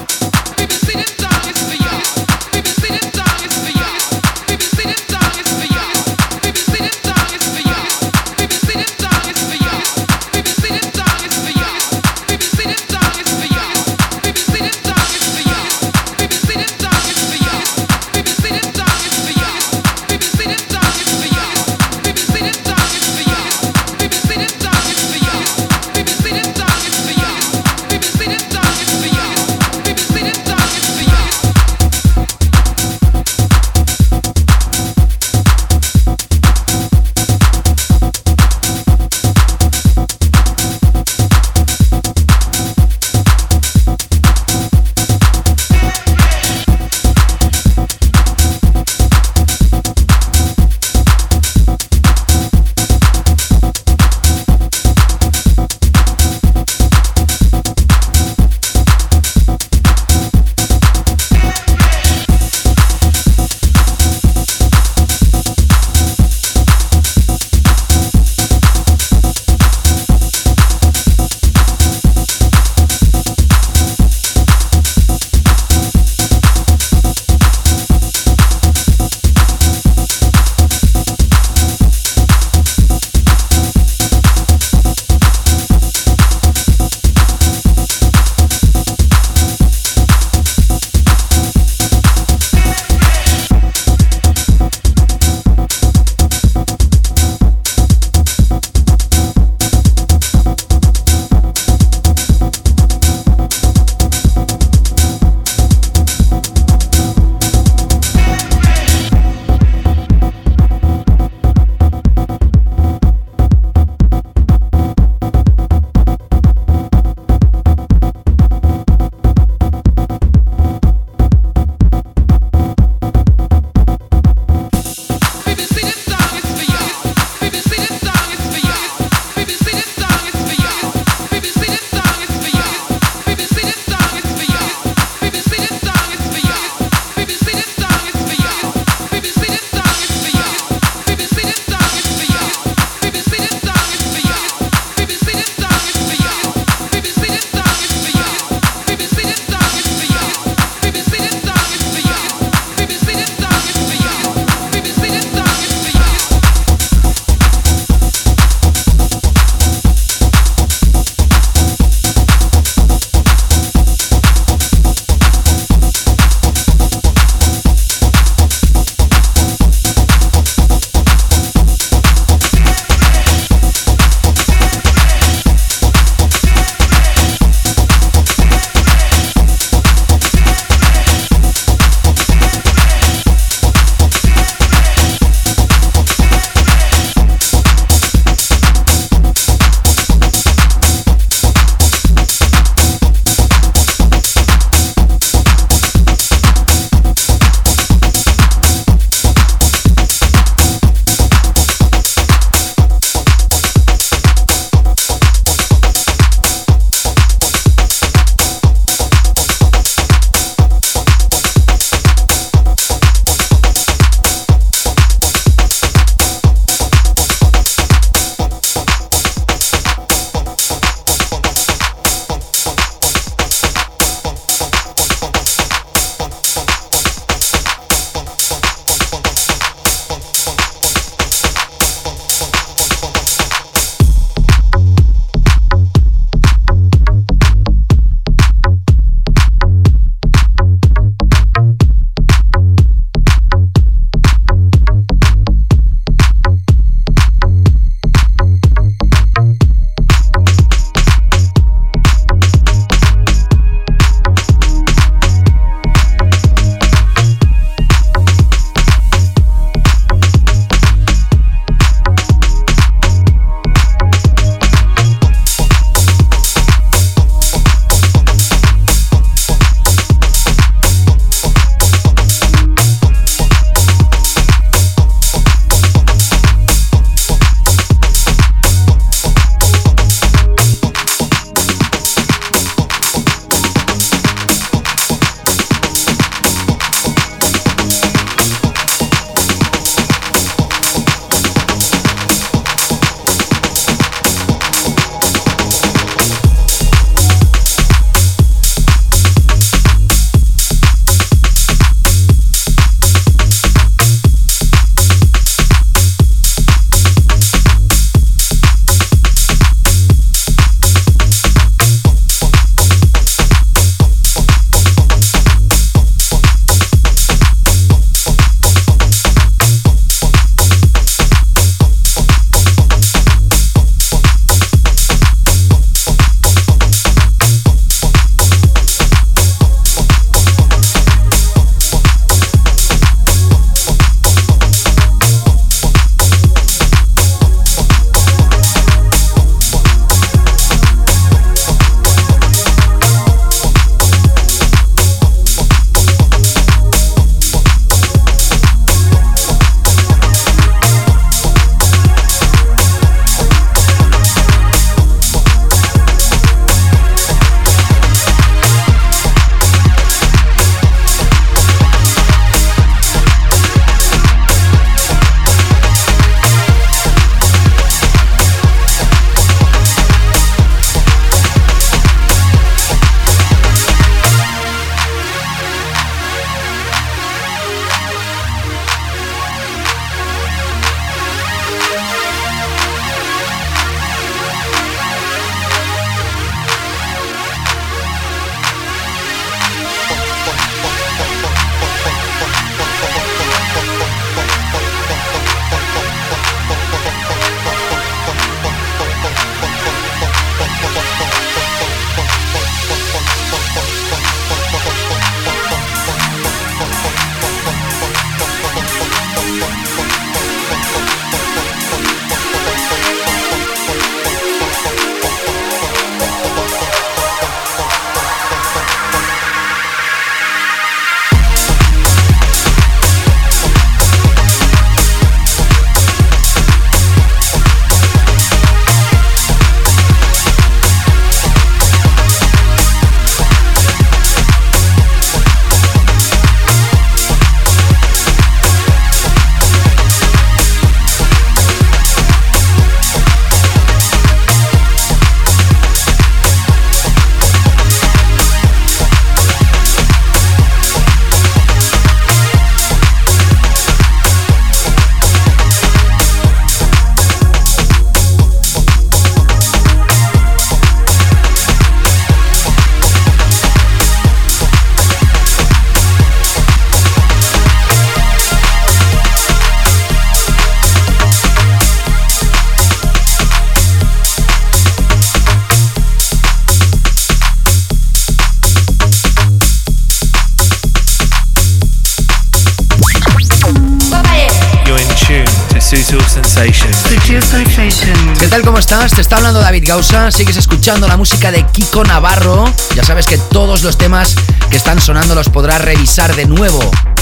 Sensations. Sutil Sensations. ¿Qué tal? ¿Cómo estás? Te está hablando David Gausa. Sigues escuchando la música de Kiko Navarro. Ya sabes que todos los temas que están sonando los podrás revisar de nuevo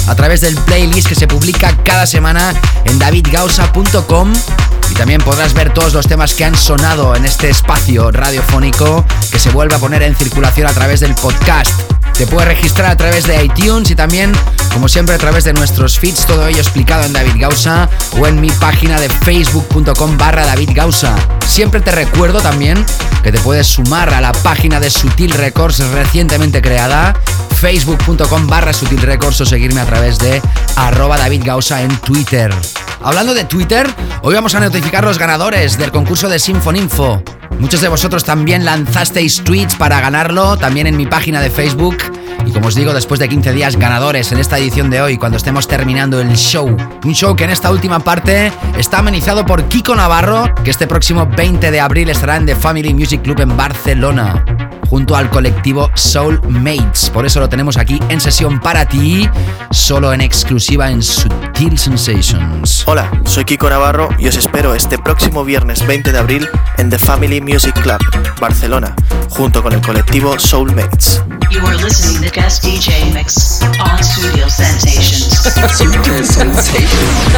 a través del playlist que se publica cada semana en davidgausa.com. Y también podrás ver todos los temas que han sonado en este espacio radiofónico que se vuelve a poner en circulación a través del podcast. Te puedes registrar a través de iTunes y también, como siempre, a través de nuestros feeds, todo ello explicado en David Gausa o en mi página de facebook.com barra David Gausa. Siempre te recuerdo también que te puedes sumar a la página de Sutil Records recientemente creada, facebook.com barra Sutil o seguirme a través de arroba David Gausa en Twitter. Hablando de Twitter, hoy vamos a notificar los ganadores del concurso de Sinfoninfo. Muchos de vosotros también lanzasteis tweets para ganarlo, también en mi página de Facebook. Y como os digo, después de 15 días ganadores en esta edición de hoy, cuando estemos terminando el show. Un show que en esta última parte está amenizado por Kiko Navarro, que este próximo 20 de abril estará en The Family Music Club en Barcelona junto al colectivo Soul Mates. Por eso lo tenemos aquí en sesión para ti, solo en exclusiva en Sutil Sensations. Hola, soy Kiko Navarro y os espero este próximo viernes 20 de abril en The Family Music Club, Barcelona, junto con el colectivo Soul Mates. You are listening to guest DJ mix on Studio Sensations. (laughs) Sutil Sensations.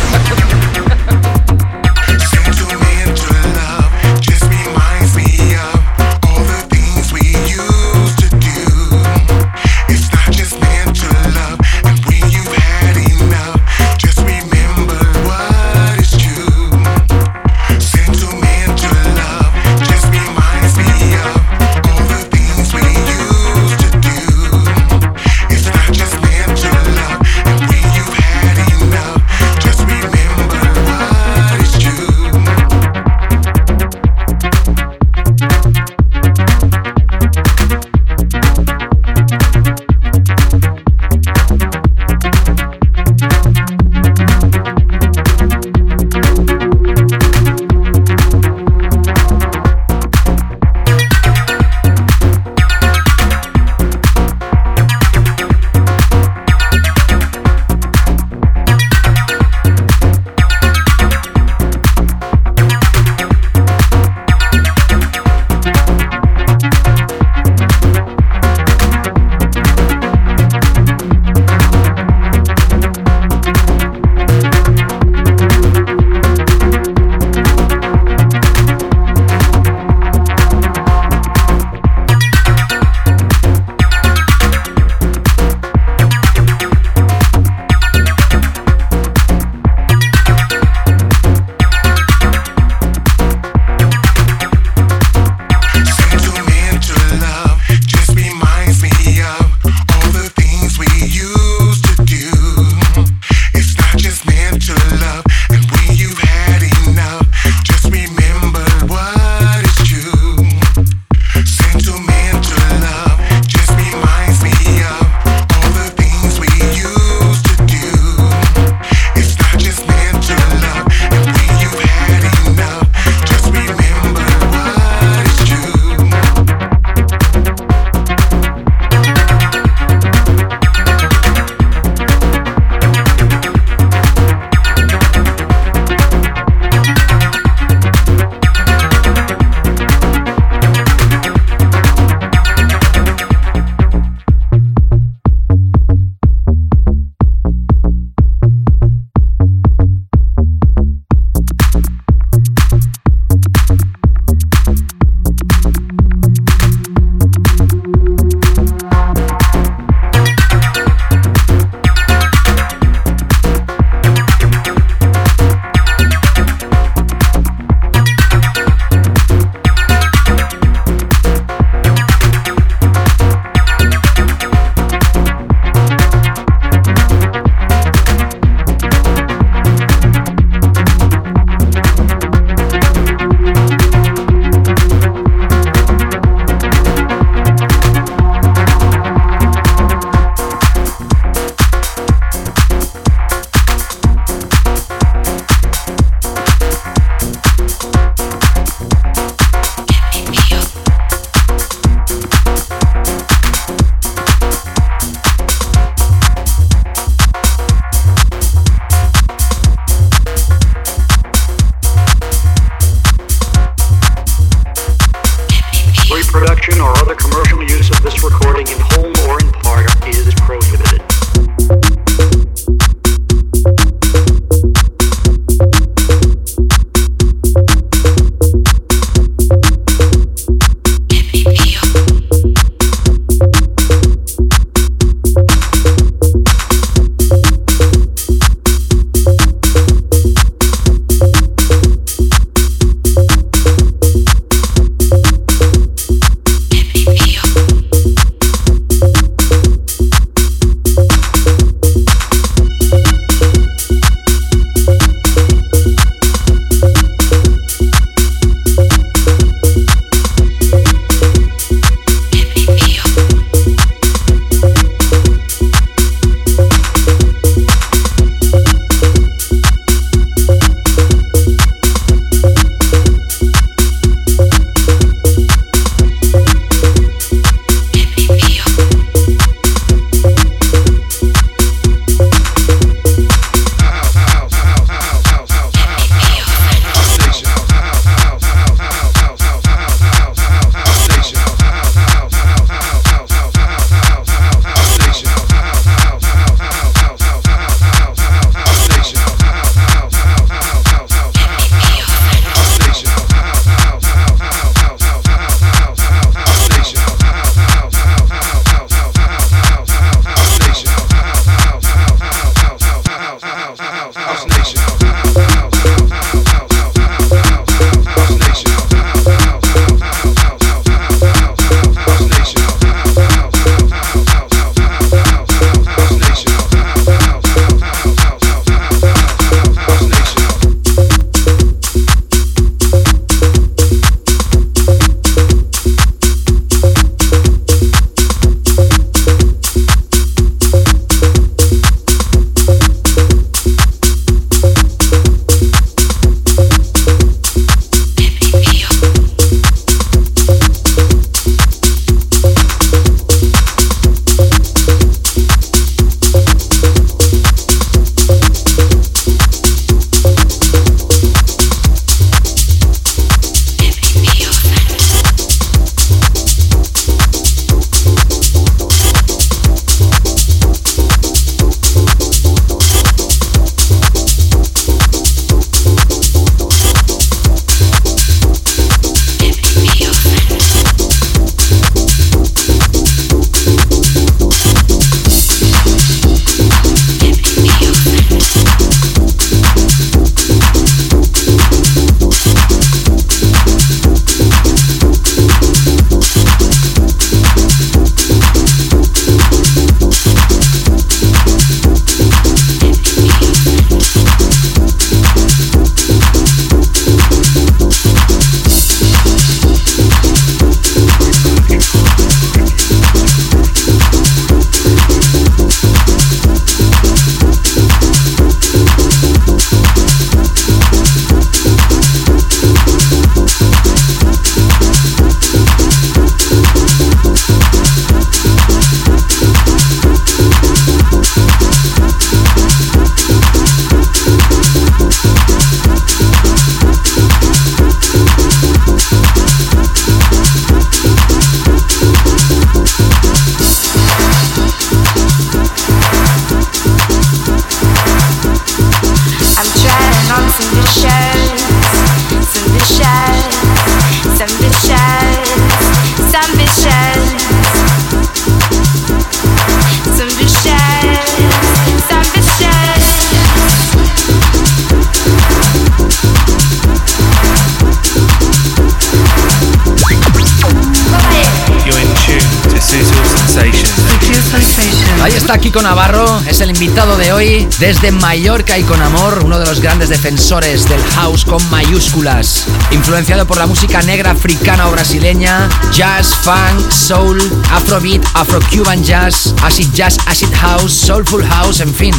Desde Mallorca y con amor, uno de los grandes defensores del house con mayúsculas, influenciado por la música negra africana o brasileña, jazz, funk, soul, afrobeat, afro-cuban jazz, acid jazz, acid house, soulful house, en fin.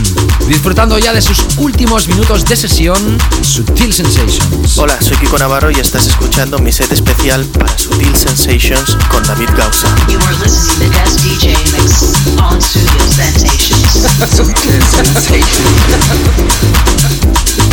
Disfrutando ya de sus últimos minutos de sesión, Sutil Sensations. Hola, soy Kiko Navarro y estás escuchando mi set especial para Sutil Sensations con David Gausa. You are listening to Guest DJ Mix on Studio Sensations. (laughs) Sutil Some vicious, (laughs)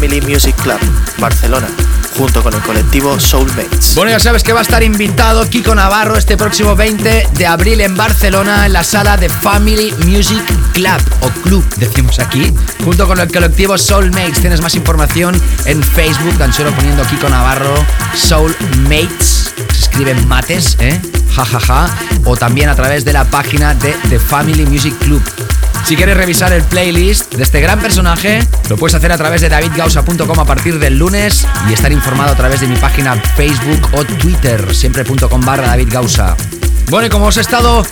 Family Music Club, Barcelona, junto con el colectivo Soulmates. Bueno, ya sabes que va a estar invitado Kiko Navarro este próximo 20 de abril en Barcelona en la sala de Family Music Club o Club, decimos aquí, junto con el colectivo Soulmates. Tienes más información en Facebook, tan solo poniendo Kiko Navarro Soulmates. Se escriben mates, ¿eh? Ja, ja, ja. O también a través de la página de The Family Music Club. Si quieres revisar el playlist de este gran personaje, lo puedes hacer a través de davidgausa.com a partir del lunes y estar informado a través de mi página Facebook o Twitter, siempre.com barra davidgausa. Bueno, y como os he estado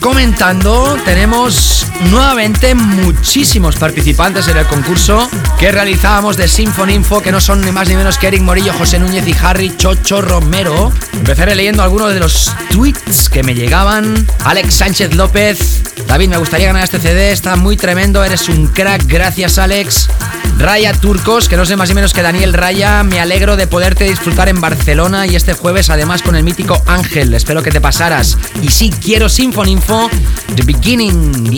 comentando, tenemos nuevamente muchísimos participantes en el concurso que realizábamos de Symphony Info, que no son ni más ni menos que Eric Morillo, José Núñez y Harry Chocho Romero. Empezaré leyendo algunos de los tweets que me llegaban. Alex Sánchez López. David, me gustaría ganar este CD, está muy tremendo, eres un crack, gracias Alex. Raya Turcos, que no sé más ni menos que Daniel Raya, me alegro de poderte disfrutar en Barcelona y este jueves además con el mítico Ángel, espero que te pasaras. Y sí, quiero Symphony Info, The Beginning,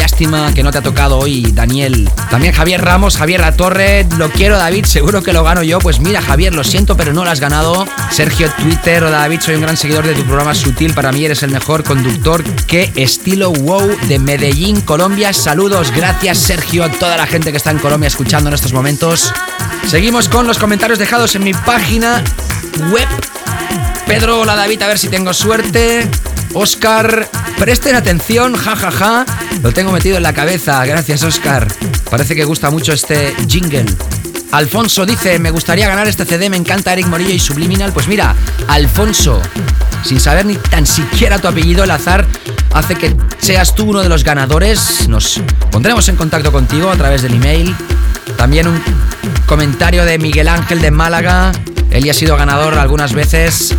que no te ha tocado hoy Daniel. También Javier Ramos, Javier La Torre, lo quiero David, seguro que lo gano yo, pues mira Javier, lo siento pero no lo has ganado. Sergio Twitter, hola David, soy un gran seguidor de tu programa Sutil, para mí eres el mejor conductor que estilo wow de Medellín, Colombia. Saludos, gracias Sergio, a toda la gente que está en Colombia escuchando en estos momentos. Seguimos con los comentarios dejados en mi página web. Pedro, hola David, a ver si tengo suerte. Oscar, presten atención, jajaja. Ja, ja. Lo tengo metido en la cabeza, gracias Oscar. Parece que gusta mucho este jingle. Alfonso dice, me gustaría ganar este CD, me encanta Eric Morillo y Subliminal. Pues mira, Alfonso, sin saber ni tan siquiera tu apellido, el azar hace que seas tú uno de los ganadores. Nos pondremos en contacto contigo a través del email. También un comentario de Miguel Ángel de Málaga. Él ya ha sido ganador algunas veces.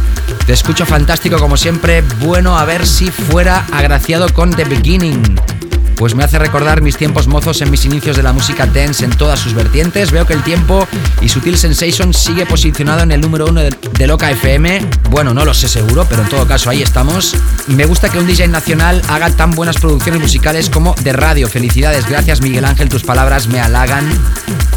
Te escucho fantástico como siempre. Bueno, a ver si fuera agraciado con The Beginning. Pues me hace recordar mis tiempos mozos en mis inicios de la música dance en todas sus vertientes. Veo que el tiempo y Sutil Sensation sigue posicionado en el número uno de, Loca FM. Bueno, no lo sé seguro, pero en todo caso ahí estamos. Me gusta que un DJ nacional haga tan buenas producciones musicales como de radio. Felicidades, gracias Miguel Ángel, tus palabras me halagan.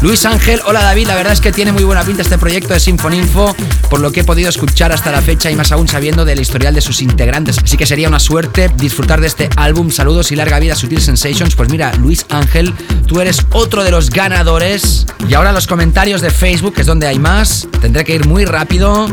Luis Ángel, hola David, la verdad es que tiene muy buena pinta este proyecto de Sinfoninfo, por lo que he podido escuchar hasta la fecha y más aún sabiendo del historial de sus integrantes. Así que sería una suerte disfrutar de este álbum. Saludos y larga vida Sutil Sensations. Pues mira, Luis Ángel, tú eres otro de los ganadores. Y ahora los comentarios de Facebook, que es donde hay más. Tendré que ir muy rápido.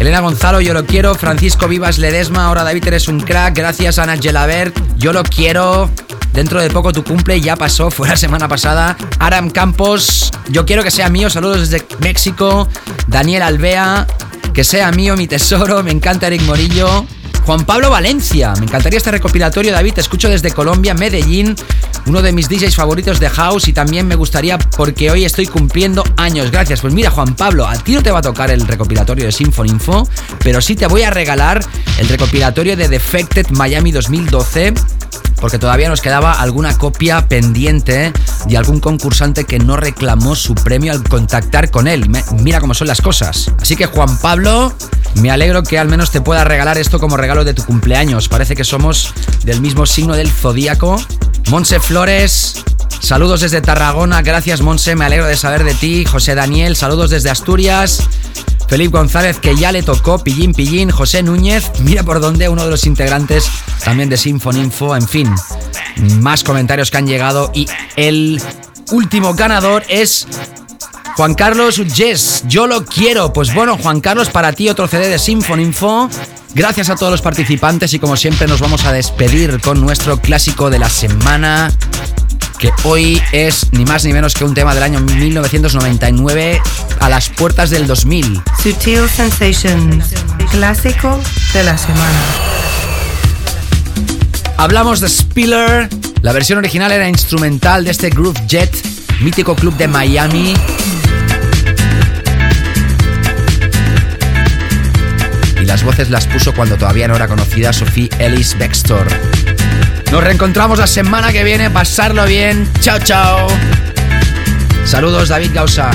Elena Gonzalo, yo lo quiero. Francisco Vivas Ledesma, ahora David eres un crack. Gracias Ana Gelabert, yo lo quiero. Dentro de poco tu cumple ya pasó, fue la semana pasada. Aram Campos, yo quiero que sea mío. Saludos desde México. Daniel Alvea, que sea mío mi tesoro. Me encanta Eric Morillo. Juan Pablo Valencia, me encantaría este recopilatorio, David, te escucho desde Colombia, Medellín, uno de mis DJs favoritos de House y también me gustaría porque hoy estoy cumpliendo años. Gracias. Pues mira, Juan Pablo, a ti no te va a tocar el recopilatorio de Symphony Info, pero sí te voy a regalar el recopilatorio de Defected Miami 2012 porque todavía nos quedaba alguna copia pendiente de algún concursante que no reclamó su premio al contactar con él. Mira cómo son las cosas. Así que Juan Pablo, me alegro que al menos te pueda regalar esto como regalo de tu cumpleaños. Parece que somos del mismo signo del zodíaco. Monse Flores, Saludos desde Tarragona, gracias Monse, me alegro de saber de ti. José Daniel, saludos desde Asturias. Felipe González, que ya le tocó, Pillín Pillín, José Núñez, (laughs) mira por dónde, uno de los integrantes también de Sinfoninfo, en fin, más comentarios que han llegado y el último ganador es Juan Carlos Yes, yo lo quiero. Pues bueno, Juan Carlos, para ti otro CD de Sinfoninfo. Gracias a todos los participantes y como siempre nos vamos a despedir con nuestro clásico de la semana que hoy es ni más ni menos que un tema del año 1999 a las puertas del 2000. Sutil Sensations, clásico de la semana. Hablamos de Spiller, la versión original era instrumental de este Groove Jet, mítico club de Miami. Y las voces las puso cuando todavía no era conocida Sophie Ellis Bextor. Nos reencontramos la semana que viene. Pasarlo bien. Chao, chao. Saludos, David Gausa.